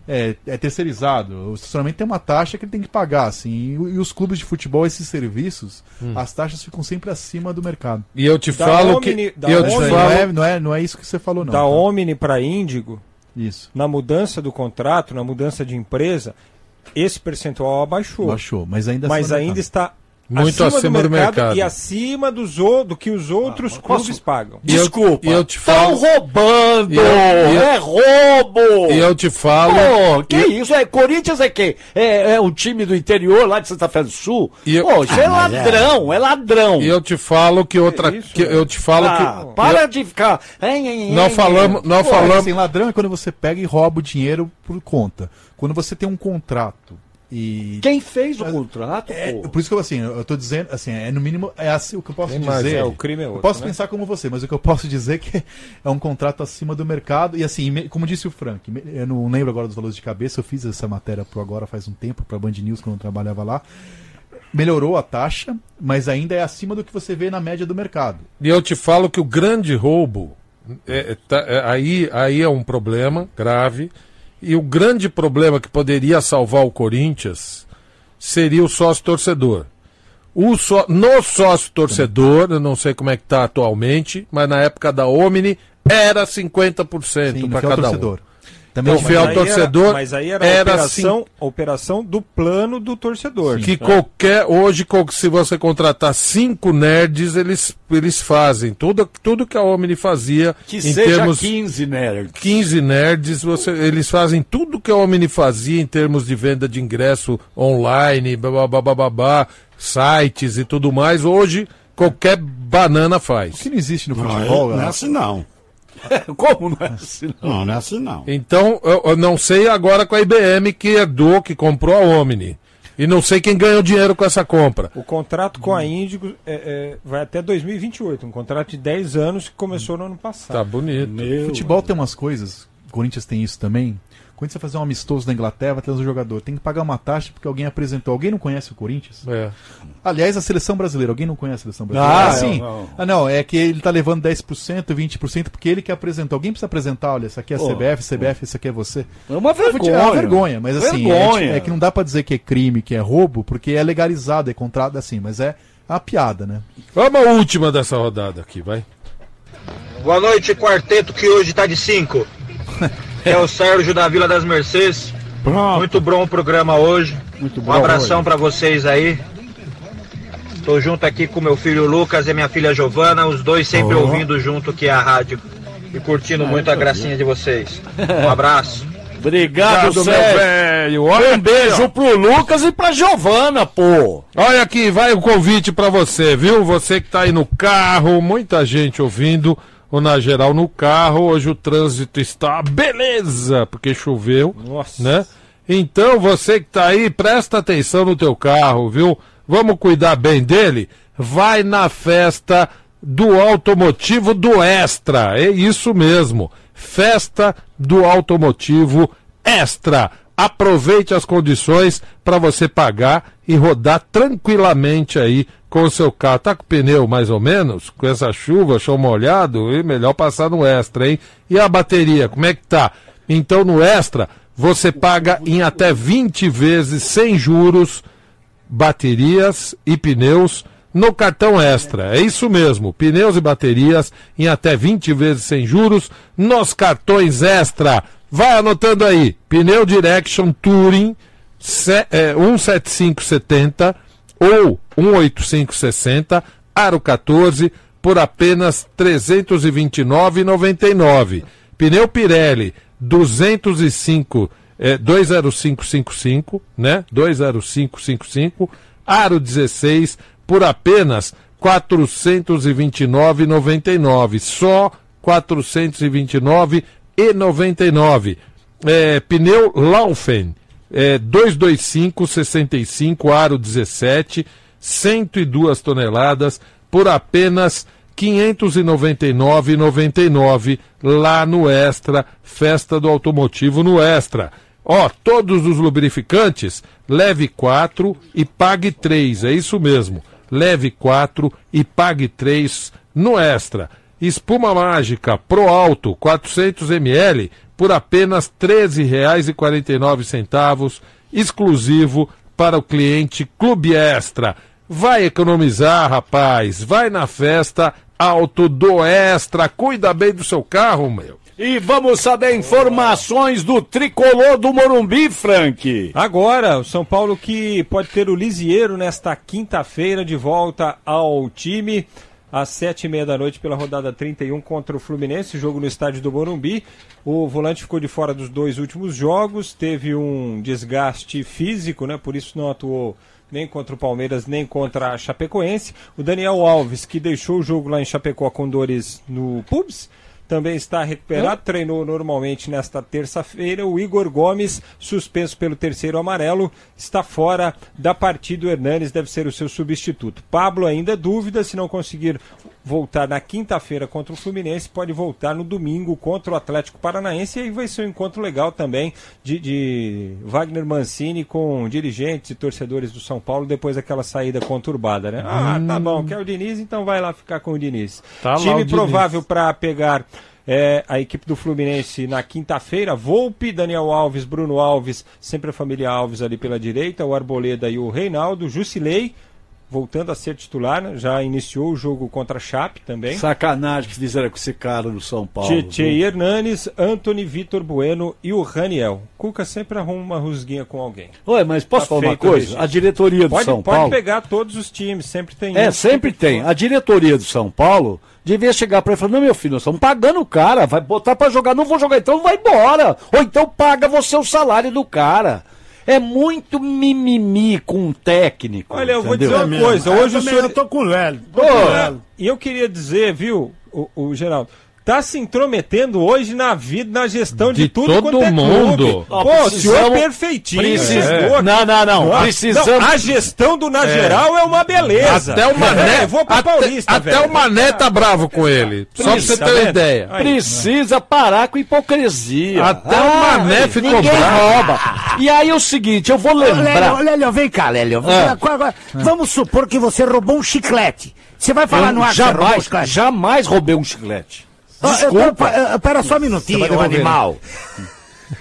é, é terceirizado. O estacionamento tem uma taxa que ele tem que pagar, assim. E, e os clubes de futebol, esses serviços, as taxas ficam sempre acima do mercado. E eu te Da falo Omni- que. da Eu te Omni- aí falo. não, é, não, é, não é isso que você falou, não. da tá? Omni para Índigo, Isso. na mudança do contrato, na mudança de empresa, esse percentual abaixou. Baixou, mas ainda mas ainda está Muito acima do mercado. e acima dos, o- do que os outros clubes pagam. E eu- Desculpa. e eu te Estão falo- roubando! E eu- e eu- é roubo! E eu te falo. Pô, que e- isso? É, Corinthians é quem? É, é um time do interior lá de Santa Fé do Sul? E eu- Pô, isso é Ah, é. ladrão, é, ladrão. E eu te falo que outra. isso, que eu te falo Ah, que. para de ficar. Hein, falamos. Nós Pô, falamos. assim, ladrão é quando você pega e rouba o dinheiro por conta. Quando você tem um contrato e. Quem fez o contrato? É, pô? por isso que eu assim, eu tô dizendo, assim, é no mínimo, é assim o que eu posso Tem mais, dizer. é, o crime é eu outro, posso né? pensar como você, mas o que eu posso dizer é que é um contrato acima do mercado. E assim, como disse o Frank, eu não lembro agora dos valores de cabeça, eu fiz essa matéria pro agora faz um tempo, pra Band News, quando eu trabalhava lá. Melhorou a taxa, mas ainda é acima do que você vê na média do mercado. E eu te falo que o grande roubo. é- é- tá- é- aí, aí é um problema grave. E o grande problema que poderia salvar o Corinthians seria o sócio torcedor. O só, no sócio torcedor, eu não sei como é que está atualmente, mas na época da Omni era 50% Sim, no para cada um. Também Então, fiel torcedor Era, mas aí era, era a, operação, a operação do plano do torcedor. Que qualquer. Hoje, se você contratar cinco nerds, eles, eles fazem. Tudo, tudo que a Omni fazia Que em seja termos. 15 nerds. 15 nerds, você, eles fazem tudo que a Omni fazia em termos de venda de ingresso online, babá, sites e tudo mais. Hoje, qualquer banana O faz. que não existe no Não, futebol, não é né? assim não. (laughs) Como não é assim? não? Não, não é assim não. Então, eu, eu não sei agora com a IBM que herdou, que comprou a Omni. E não sei quem ganhou dinheiro com essa compra. O contrato com a Índigo é, é, vai até 2028, um contrato de 10 anos que começou no ano passado. Tá bonito. Futebol tem umas coisas, o Corinthians tem isso também. Quando você fazer um amistoso na Inglaterra, vai trazer um jogador. Tem que pagar uma taxa porque alguém apresentou. Alguém não conhece o Corinthians? É. Aliás, a seleção brasileira. Alguém não conhece a seleção brasileira? Ah, é assim. não, não. Ah, não. É que ele tá levando 10%, 20% porque ele que apresentou. Alguém precisa apresentar. Olha, essa aqui é a Pô, CBF, CBF, esse aqui é você. É uma vergonha. É uma vergonha, mas assim, é, Vergonha. tipo- é que não dá pra dizer que é crime, que é roubo, porque é legalizado, é contrato assim, mas é uma piada, né? Vamos à última dessa rodada aqui, vai. Boa noite, quarteto que hoje tá de 5. (laughs) É o Sérgio da Vila das Mercedes. Muito bom o programa hoje. Muito Um bom abração hoje. pra vocês aí. Tô junto aqui com meu filho Lucas e minha filha Giovana, os dois sempre Oh. ouvindo junto aqui a rádio e curtindo muito a gracinha de vocês. (laughs) Um abraço. Obrigado, Obrigado, velho. Olha Um beijo ó. pro Lucas e pra Giovana, pô. Olha aqui, vai o convite pra você, viu? Você que tá aí no carro, muita gente ouvindo o Na Geral no carro. Hoje o trânsito está beleza, porque choveu, Nossa. né? Então você que tá aí, presta atenção no teu carro, viu? Vamos cuidar bem dele? Vai na festa do automotivo do Extra. É isso mesmo. Festa do automotivo Extra. Aproveite as condições para você pagar e rodar tranquilamente aí com o seu carro. Tá com o pneu mais ou menos? Com essa chuva, chão molhado? E melhor passar no Extra, hein? E a bateria, como é que tá? Então no Extra você paga em até 20 vezes sem juros baterias e pneus no cartão extra. É isso mesmo, pneus e baterias em até 20 vezes sem juros nos cartões extra. Vai anotando aí, pneu Direction Touring é, 17570 ou 18560, aro 14 por apenas R$ 329,99. Pneu Pirelli 205 é, 20555, né? 20555, aro 16 por apenas R$ 429,99. Só R$ 429,99. É, pneu Laufen é, 225 65, aro 17, 102 toneladas por apenas R$ 599,99 lá no Extra, Festa do Automotivo no Extra. Ó, todos os lubrificantes, leve 4 e pague 3, é isso mesmo. Leve 4 e pague 3 no Extra. Espuma mágica Pro Alto 400 ml por apenas R$ 13,49, exclusivo para o cliente Clube Extra. Vai economizar, rapaz. Vai na festa Alto do Extra. Cuida bem do seu carro, meu. E vamos saber informações do tricolor do Morumbi, Frank. Agora, o São Paulo que pode ter o Lisieiro nesta quinta-feira de volta ao time às sete e meia da noite pela rodada 31 contra o Fluminense, jogo no estádio do Morumbi. O volante ficou de fora dos dois últimos jogos, teve um desgaste físico, né? Por isso não atuou nem contra o Palmeiras, nem contra a Chapecoense. O Daniel Alves, que deixou o jogo lá em Chapecó com dores no pubs, também está recuperado, treinou normalmente nesta terça-feira. O Igor Gomes, suspenso pelo terceiro amarelo, está fora da partida. O Hernanes deve ser o seu substituto. Pablo ainda dúvida, se não conseguir voltar na quinta-feira contra o Fluminense, pode voltar no domingo contra o Atlético Paranaense. E aí vai ser um encontro legal também de, de Wagner Mancini com dirigentes e torcedores do São Paulo depois daquela saída conturbada, né? Ah, tá bom, quer o Diniz, então vai lá ficar com o Diniz. Tá o Time Diniz. provável para pegar é, a equipe do Fluminense na quinta-feira. Volpe, Daniel Alves, Bruno Alves, sempre a família Alves ali pela direita, o Arboleda e o Reinaldo, Jusilei, voltando a ser titular, né? já iniciou o jogo contra a Chape também. Sacanagem que fizeram com esse cara do São Paulo. Tietê viu? Hernanes, Anthony, Vitor Bueno e o Raniel. Cuca sempre arruma uma rusguinha com alguém. Ué, mas posso Tá falar uma coisa? registro. A diretoria do Pode, São pode Paulo. pegar todos os times, sempre tem É, um. sempre tem. A diretoria do São Paulo devia chegar para ele e falar: Não, meu filho, nós estamos pagando o cara, vai botar para jogar, não vou jogar, então vai embora. Ou então paga você o salário do cara. É muito mimimi com um técnico. Olha, eu vou dizer uma coisa. Hoje o senhor. Eu tô com o Lélio. tô Ô, com o Lélio. E eu queria dizer, viu, o, o Geraldo, tá se intrometendo hoje na vida, na gestão de, De tudo todo quanto é mundo. clube. Ó, Pô, o senhor é perfeitinho. Precisa- chegou Não, não, não, Nossa, precisamos- não, a gestão do Na Geral é uma beleza. Até o Mané, É, vou pro até, Paulista, até velho. o Mané tá bravo com ele. Só pra você ter uma ideia. Aí. Precisa parar com hipocrisia. Até o Mané ficou Ninguém bravo. rouba. E aí é o seguinte, eu vou Ô, Lélio, lembrar. Lélio, vem cá, Lélio. Vem Ah. Vamos supor que você roubou um chiclete. Você vai falar Eu no ar que você roubou um jamais, chiclete? jamais roubei um chiclete. Ó, eu- Desculpa. eu- eu- Pera só um minutinho, animal.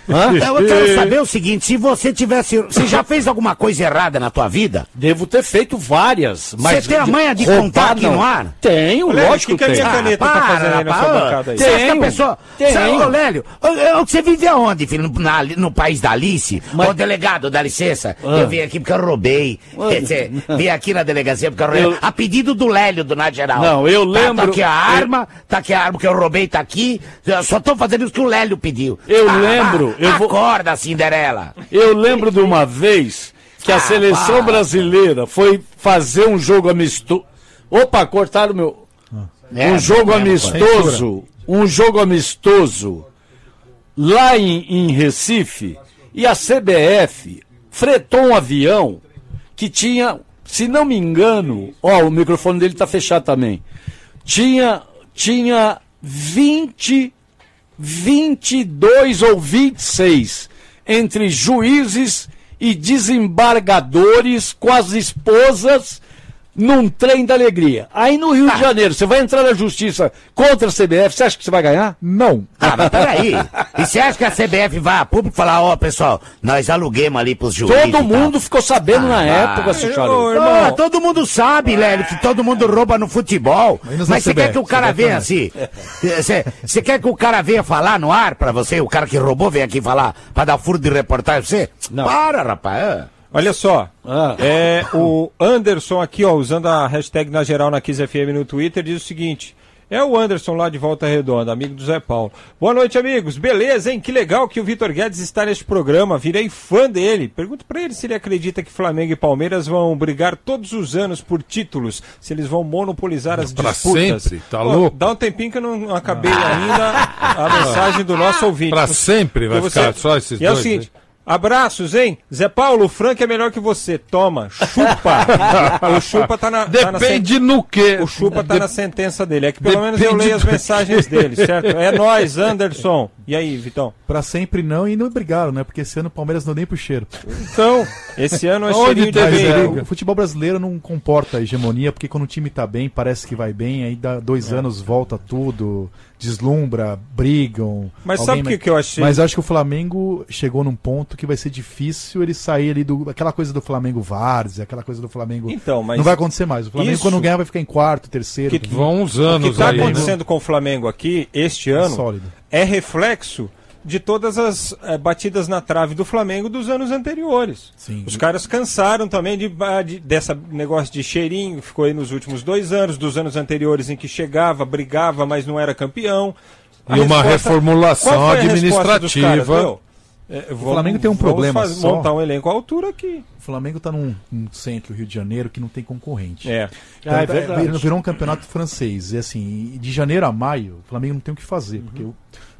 Hã? Eu quero saber o seguinte, se você tivesse. Você já fez alguma coisa errada na tua vida? Devo ter feito várias. Mas Você tem a manha de roubar, contar aqui não. no ar? Tenho, Lélio, lógico o que, que a tenho. minha caneta tá fazendo aí na sua bancada aí? Você acha que a Tenho, pessoa. tenho. Sabe, ô, Lélio, ô, ô, você vive aonde, filho? No, na- no país da Alice? Ô, delegado, dá licença. Ah. Eu vim aqui porque eu roubei. Ah. Quer dizer, vim aqui na delegacia porque eu roubei. Eu- A pedido do Lélio, do Nath Geral. Não, eu Tá- Tá, lembro- aqui a eu- arma, tá aqui a arma que eu roubei, tá aqui. Eu só tô fazendo isso que o Lélio pediu. Eu Ah, lembro, ah, eu vou- Acorda, Cinderela. Eu lembro de uma vez que a Ah, seleção brasileira foi fazer um jogo amistoso. Opa, cortaram meu. É, um jogo amistoso. Um jogo amistoso lá em, em Recife. E a CBF fretou um avião que tinha, se não me engano, ó, o microfone dele tá fechado também. Tinha, tinha 20 22 ou 26 entre juízes e desembargadores com as esposas num trem da alegria. Aí no Rio de Janeiro, você vai entrar na justiça contra a CBF, você acha que você vai ganhar? Não. Ah, mas peraí. E você acha que a CBF vai a público falar, ó, pessoal, nós aluguemos ali pros juízes? Todo tal? mundo ficou sabendo na Ah, época, seu Charlie. Ah, todo mundo sabe, Lélio, que todo mundo rouba no futebol. Mas na você quer CBF, que o cara CBF venha assim? Você você quer que o cara venha falar no ar pra você? O cara que roubou venha aqui falar pra dar furo de reportagem pra você? Não. Para, rapaz. Olha só, Ah. é, o Anderson aqui, ó, usando a hashtag na geral na 15FM no Twitter, diz o seguinte. É o Anderson lá de Volta Redonda, amigo do Zé Paulo. Boa noite, amigos. Beleza, hein? Que legal que o Vitor Guedes está neste programa. Virei fã dele. Pergunto pra ele se ele acredita que Flamengo e Palmeiras vão brigar todos os anos por títulos, se eles vão monopolizar as Pra disputas. sempre, tá Pô, louco? Dá um tempinho que eu não acabei ainda a mensagem do nosso ouvinte. Pra sempre vai Porque ficar só esses e é o dois, seguinte, abraços, hein? Zé Paulo, o Frank é melhor que você. Toma, chupa. (laughs) o chupa tá na. tá na Depende sen- no quê? O chupa tá Dep- na sentença dele. É que pelo menos eu Depende leio as mensagens dele, certo? É nós, Anderson. E aí, Vitão? Pra sempre não, e não brigaram, né? Porque esse ano o Palmeiras não deu nem pro cheiro. Então, esse ano é (laughs) Onde cheirinho de é, briga. o futebol brasileiro não comporta a hegemonia, porque quando o time tá bem, parece que vai bem, aí dá dois anos, volta tudo, deslumbra, brigam. Mas sabe o que, que eu achei? Mas acho que o Flamengo chegou num ponto que vai ser difícil ele sair ali do. aquela coisa do Flamengo Várzea, aquela coisa do Flamengo. Então, mas não vai acontecer mais. O Flamengo, isso- quando ganhar, vai ficar em quarto, terceiro. Que- quinto. Vão uns o que anos está aí. acontecendo com o Flamengo aqui este ano sólido. É reflexo de todas as eh, batidas na trave do Flamengo dos anos anteriores. Sim. Os caras cansaram também de, de- dessa negócio de cheirinho, ficou aí nos últimos dois anos, dos anos anteriores em que chegava, brigava, mas não era campeão. A E uma resposta- reformulação Qual foi a resposta dos administrativa. É, vamos- Flamengo tem um problema faz- só. montar um elenco à altura aqui. O Flamengo tá num, num centro, Rio de Janeiro, que não tem concorrente. É. Então, Ah, é tá- verdade. virou, virou um campeonato francês. E assim, de janeiro a maio, o Flamengo não tem o que fazer. Porque eu-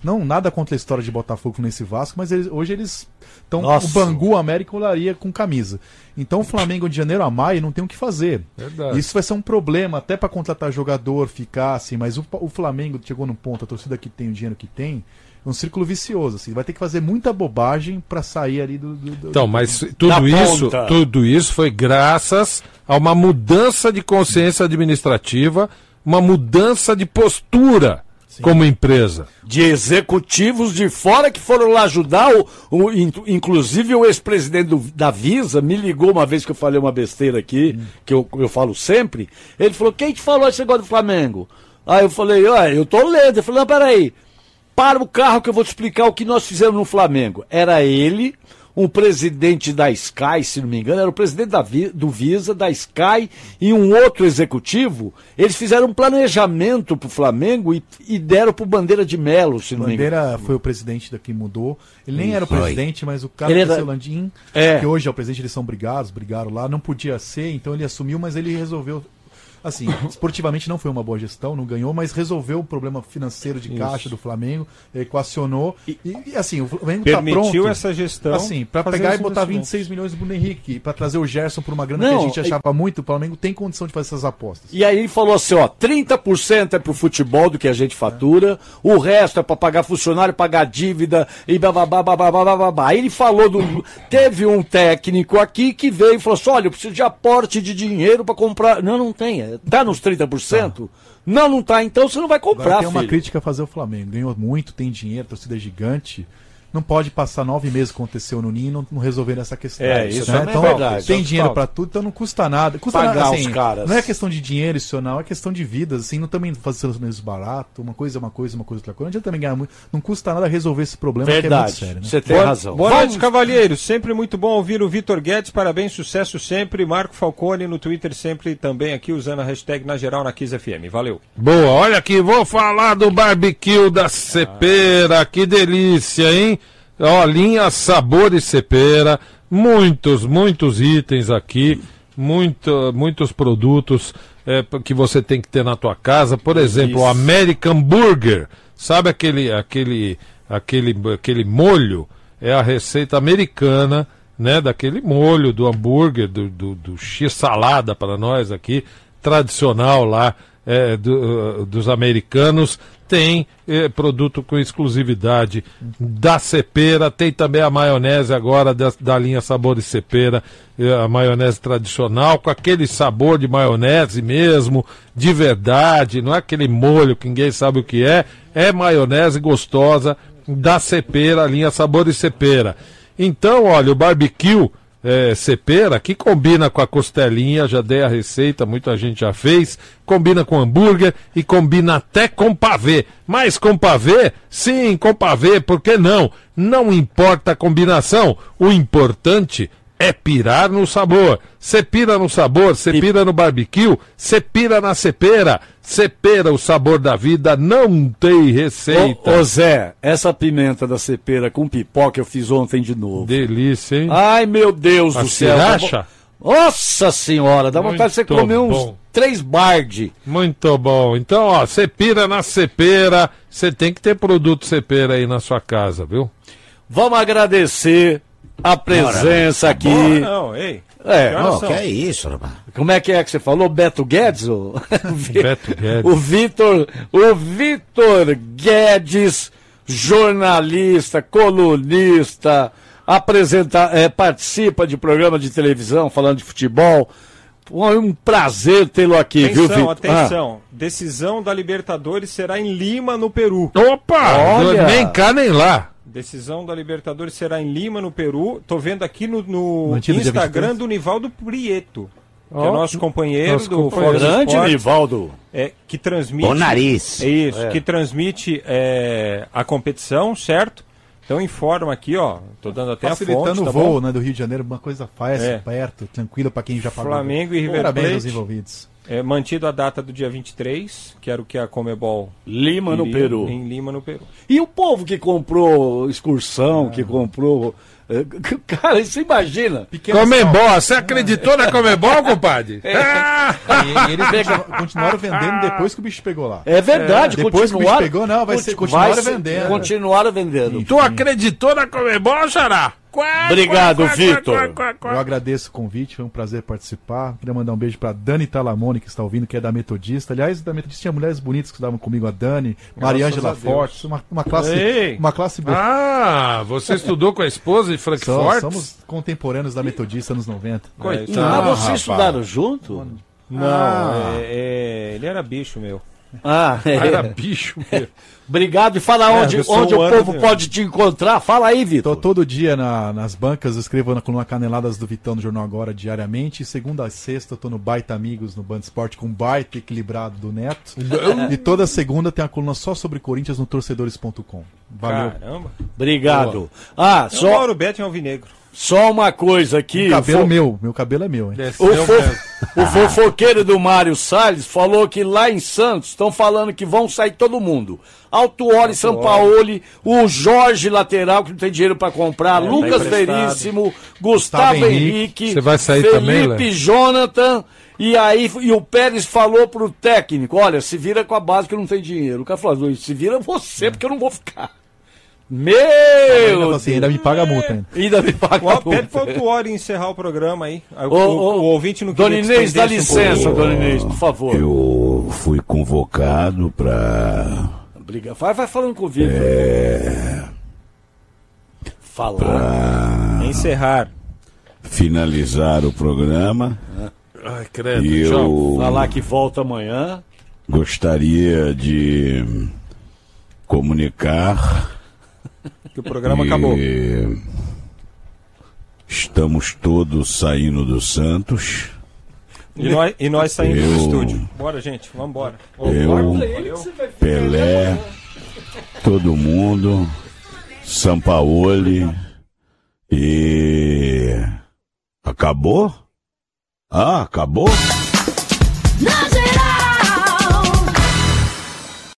não, nada contra a história de Botafogo nesse Vasco, mas eles- hoje eles estão. O Bangu, América olaria com camisa. Então o Flamengo de janeiro a maio não tem o que fazer. Verdade. Isso vai ser um problema até para contratar jogador, ficar assim. Mas o, o Flamengo chegou num ponto, a torcida que tem o dinheiro que tem. É um círculo vicioso, assim. Vai ter que fazer muita bobagem para sair ali do. do- do- Então, mas tudo isso, ponta. tudo isso foi graças a uma mudança de consciência administrativa, uma mudança de postura como empresa. de executivos de fora que foram lá ajudar. O, o- in- inclusive o ex-presidente da Visa me ligou uma vez que eu falei uma besteira aqui, que eu, eu falo sempre. Ele falou: Quem te falou esse negócio do Flamengo? Aí eu falei: Olha, eu tô lendo. Ele falou: Não, peraí. Para o carro que eu vou te explicar o que nós fizemos no Flamengo. Era ele, um presidente da Sky, se não me engano, era o presidente da do Visa, da Sky e um outro executivo. Eles fizeram um planejamento pro Flamengo e, e deram pro Bandeira de Melo, se não me engano. Bandeira foi o presidente daqui mudou. Ele nem era o presidente, mas o cara Ele é era- seu Landim, É. que hoje é o presidente, eles são brigados, brigaram lá, não podia ser, então ele assumiu, mas ele resolveu. Assim, esportivamente não foi uma boa gestão, não ganhou, mas resolveu o problema financeiro de caixa do Flamengo, equacionou. E, e, assim, o Flamengo tá Permitiu pronto. essa gestão Assim, pra fazer pegar e botar investimentos. 26 milhões do Bruno Henrique, e pra trazer o Gerson por uma grana Não, que a gente e- achava muito, o Flamengo tem condição de fazer essas apostas. E aí ele falou assim, ó, 30% é pro futebol do que a gente fatura, o resto é pra pagar funcionário, pagar dívida e bababá, bababá, bababá. Aí ele falou do... Teve um técnico aqui que veio e falou assim, olha, eu preciso de aporte de dinheiro pra comprar... Não, não tem. É- Tá nos 30%? Não, não tá. Então você não vai Agora comprar, tem uma filho. crítica a fazer o Flamengo. Ganhou muito, tem dinheiro, torcida é gigante. Não pode passar nove meses que aconteceu no Ninho não, não resolver essa questão. É, isso né? também Então, é verdade. tem dinheiro para tudo, então não custa nada. Custa Pagar nada, os assim, caras. Não é questão de dinheiro isso não, é questão de vidas, assim, não também fazer relacionamentos barato, uma coisa é uma coisa, uma coisa é outra coisa. Não adianta também ganhar muito, não custa nada resolver esse problema que é Verdade. muito sério, né? Você tem Boa, razão. boa noite, cavalheiros. Sempre muito bom ouvir o Vitor Guedes. Parabéns, sucesso sempre. Marco Falcone no Twitter, sempre também aqui usando a hashtag na geral na Kiss FM. Valeu. Boa, olha aqui, vou falar do barbecue da Cepera, que delícia, hein? Ó, linha Sabor e Cepera, muitos, muitos itens aqui, muito, muitos produtos é, que você tem que ter na tua casa. Por exemplo, o American Burger, sabe aquele, aquele, aquele, aquele molho? É a receita americana, né? Daquele molho do hambúrguer, do, do, do X-salada para nós aqui, tradicional lá é, do, dos americanos, tem eh, produto com exclusividade da Cepera, tem também a maionese agora da, da linha Sabor e Cepera, eh, a maionese tradicional, com aquele sabor de maionese mesmo, de verdade, não é aquele molho que ninguém sabe o que é, é maionese gostosa da Cepera, a linha Sabor e Cepera. Então, olha, o barbecue é, cepera, que combina com a costelinha, já dei a receita, muita gente já fez, combina com hambúrguer e combina até com pavê. Mas com pavê? Sim, com pavê, por que não? Não importa a combinação, o importante é pirar no sabor. Você pira no sabor, você pira no barbecue, você pira na cepera. Cepera, o sabor da vida, não tem receita. Ô, ô Zé, essa pimenta da cepera com pipoca eu fiz ontem de novo. Delícia, hein? Ai, meu Deus do céu. sriracha? Nossa senhora, dá vontade de você Muito comer uns bom. três barde. Muito bom. Então, ó, você pira na cepera, você tem que ter produto cepera aí na sua casa, viu? Vamos agradecer a presença aqui. Boa, não, ei. É, são? que é isso, rapaz? Como é que é que você falou? Beto Guedes? O, (laughs) Beto Guedes. o Vitor, o Vitor Guedes, jornalista, colunista, apresenta, é, participa de programa de televisão falando de futebol. Foi um prazer tê-lo aqui, viu, Atenção, Vitor? Ah. atenção. Decisão da Libertadores será em Lima, no Peru. Opa! Olha! Nem cá nem lá. Decisão da Libertadores será em Lima, no Peru. Tô vendo aqui no, no Instagram 23? do Nivaldo Prieto, que é nosso companheiro nosso do companheiro. Grande Sports, Nivaldo. é, que transmite. O nariz. É isso, É. que transmite é, a competição, certo? Então informa aqui, ó. Tô dando até a Facilitando fonte, tá o voo bom? né, do Rio de Janeiro, uma coisa fácil, É. perto, tranquilo pra quem já pagou. Flamengo e River Parabéns Plate. aos envolvidos. É, mantido a data do dia 23, que era o que a Comebol Lima no iria, Peru. Em Lima, no Peru. E o povo que comprou excursão, que comprou. eh, (laughs) Cara, você imagina? Comembol, você acreditou na Comembol, (laughs) compadre? Ah! E, e eles continu- continuaram vendendo depois que o bicho pegou lá. É verdade, É, depois que o bicho pegou, não, vai ser- conti- continuaram vai ser- vendendo. Continuaram vendendo. Tu acreditou na Comembol, Xará? Quá, Obrigado, Vitor. Eu agradeço o convite, foi um prazer participar. Queria mandar um beijo pra Dani Talamone, que está ouvindo, que é da Metodista. Aliás, da Metodista tinha mulheres bonitas que estudavam comigo, a Dani, Mariângela a Deus. Forte, uma, uma classe. Ei. Uma classe boa. Ah, você estudou com a esposa em Somos, Frankfurt? somos contemporâneos da Metodista anos 90. Coitado. Ah, vocês estudaram junto? Não, Ah. é- é, ele era bicho, meu. Ah, é. Ah, (laughs) Era bicho mesmo. Obrigado. E fala É, onde, eu onde um o povo de- pode te encontrar. Fala aí, Tô Vitor. todo dia na- nas bancas, eu escrevo na coluna Caneladas do Vitão no Jornal Agora diariamente. Segunda a sexta eu tô no Baita Amigos, no Band Esporte, com o Baita Equilibrado do Neto. e toda segunda tem a coluna só sobre Corinthians no torcedores.com. Valeu. Caramba. Obrigado. Ah, Só... só, Mauro Betti é um vinegro. Só uma coisa aqui. O cabelo Fo- meu, meu cabelo é meu, hein? O, fo- o fofoqueiro do Mário Salles falou que lá em Santos estão falando que vão sair todo mundo. Altuori, Sampaoli, o Jorge lateral que não tem dinheiro para comprar, Lucas emprestado. Veríssimo, Gustavo Gustavo Henrique, Você vai sair Felipe também, Léo? Jonathan. E aí e o Pérez falou pro técnico, olha, se vira com a base que não tem dinheiro. O cara falou, se vira você porque eu não vou ficar. Ainda Meu fala assim, ainda me paga a multa ainda. Ainda me paga Ó, a Pede multa. pra o Tuori encerrar o programa aí. Aí O, o- ô, o ouvinte não Dona Inês, dá um licença, pouquinho. Dona Inês, por favor. Eu fui convocado para Obrigado. Vai, vai falando com o Vitor. Falar. Encerrar. finalizar o programa Ai, credo. e eu Falar que volta amanhã. gostaria de comunicar Que o programa E acabou. Estamos todos saindo do Santos. E nós, e nós saindo Eu- do estúdio. Bora, gente, vamos embora. Eu, Pelé, todo mundo, Sampaoli e. Acabou? Ah, acabou? Na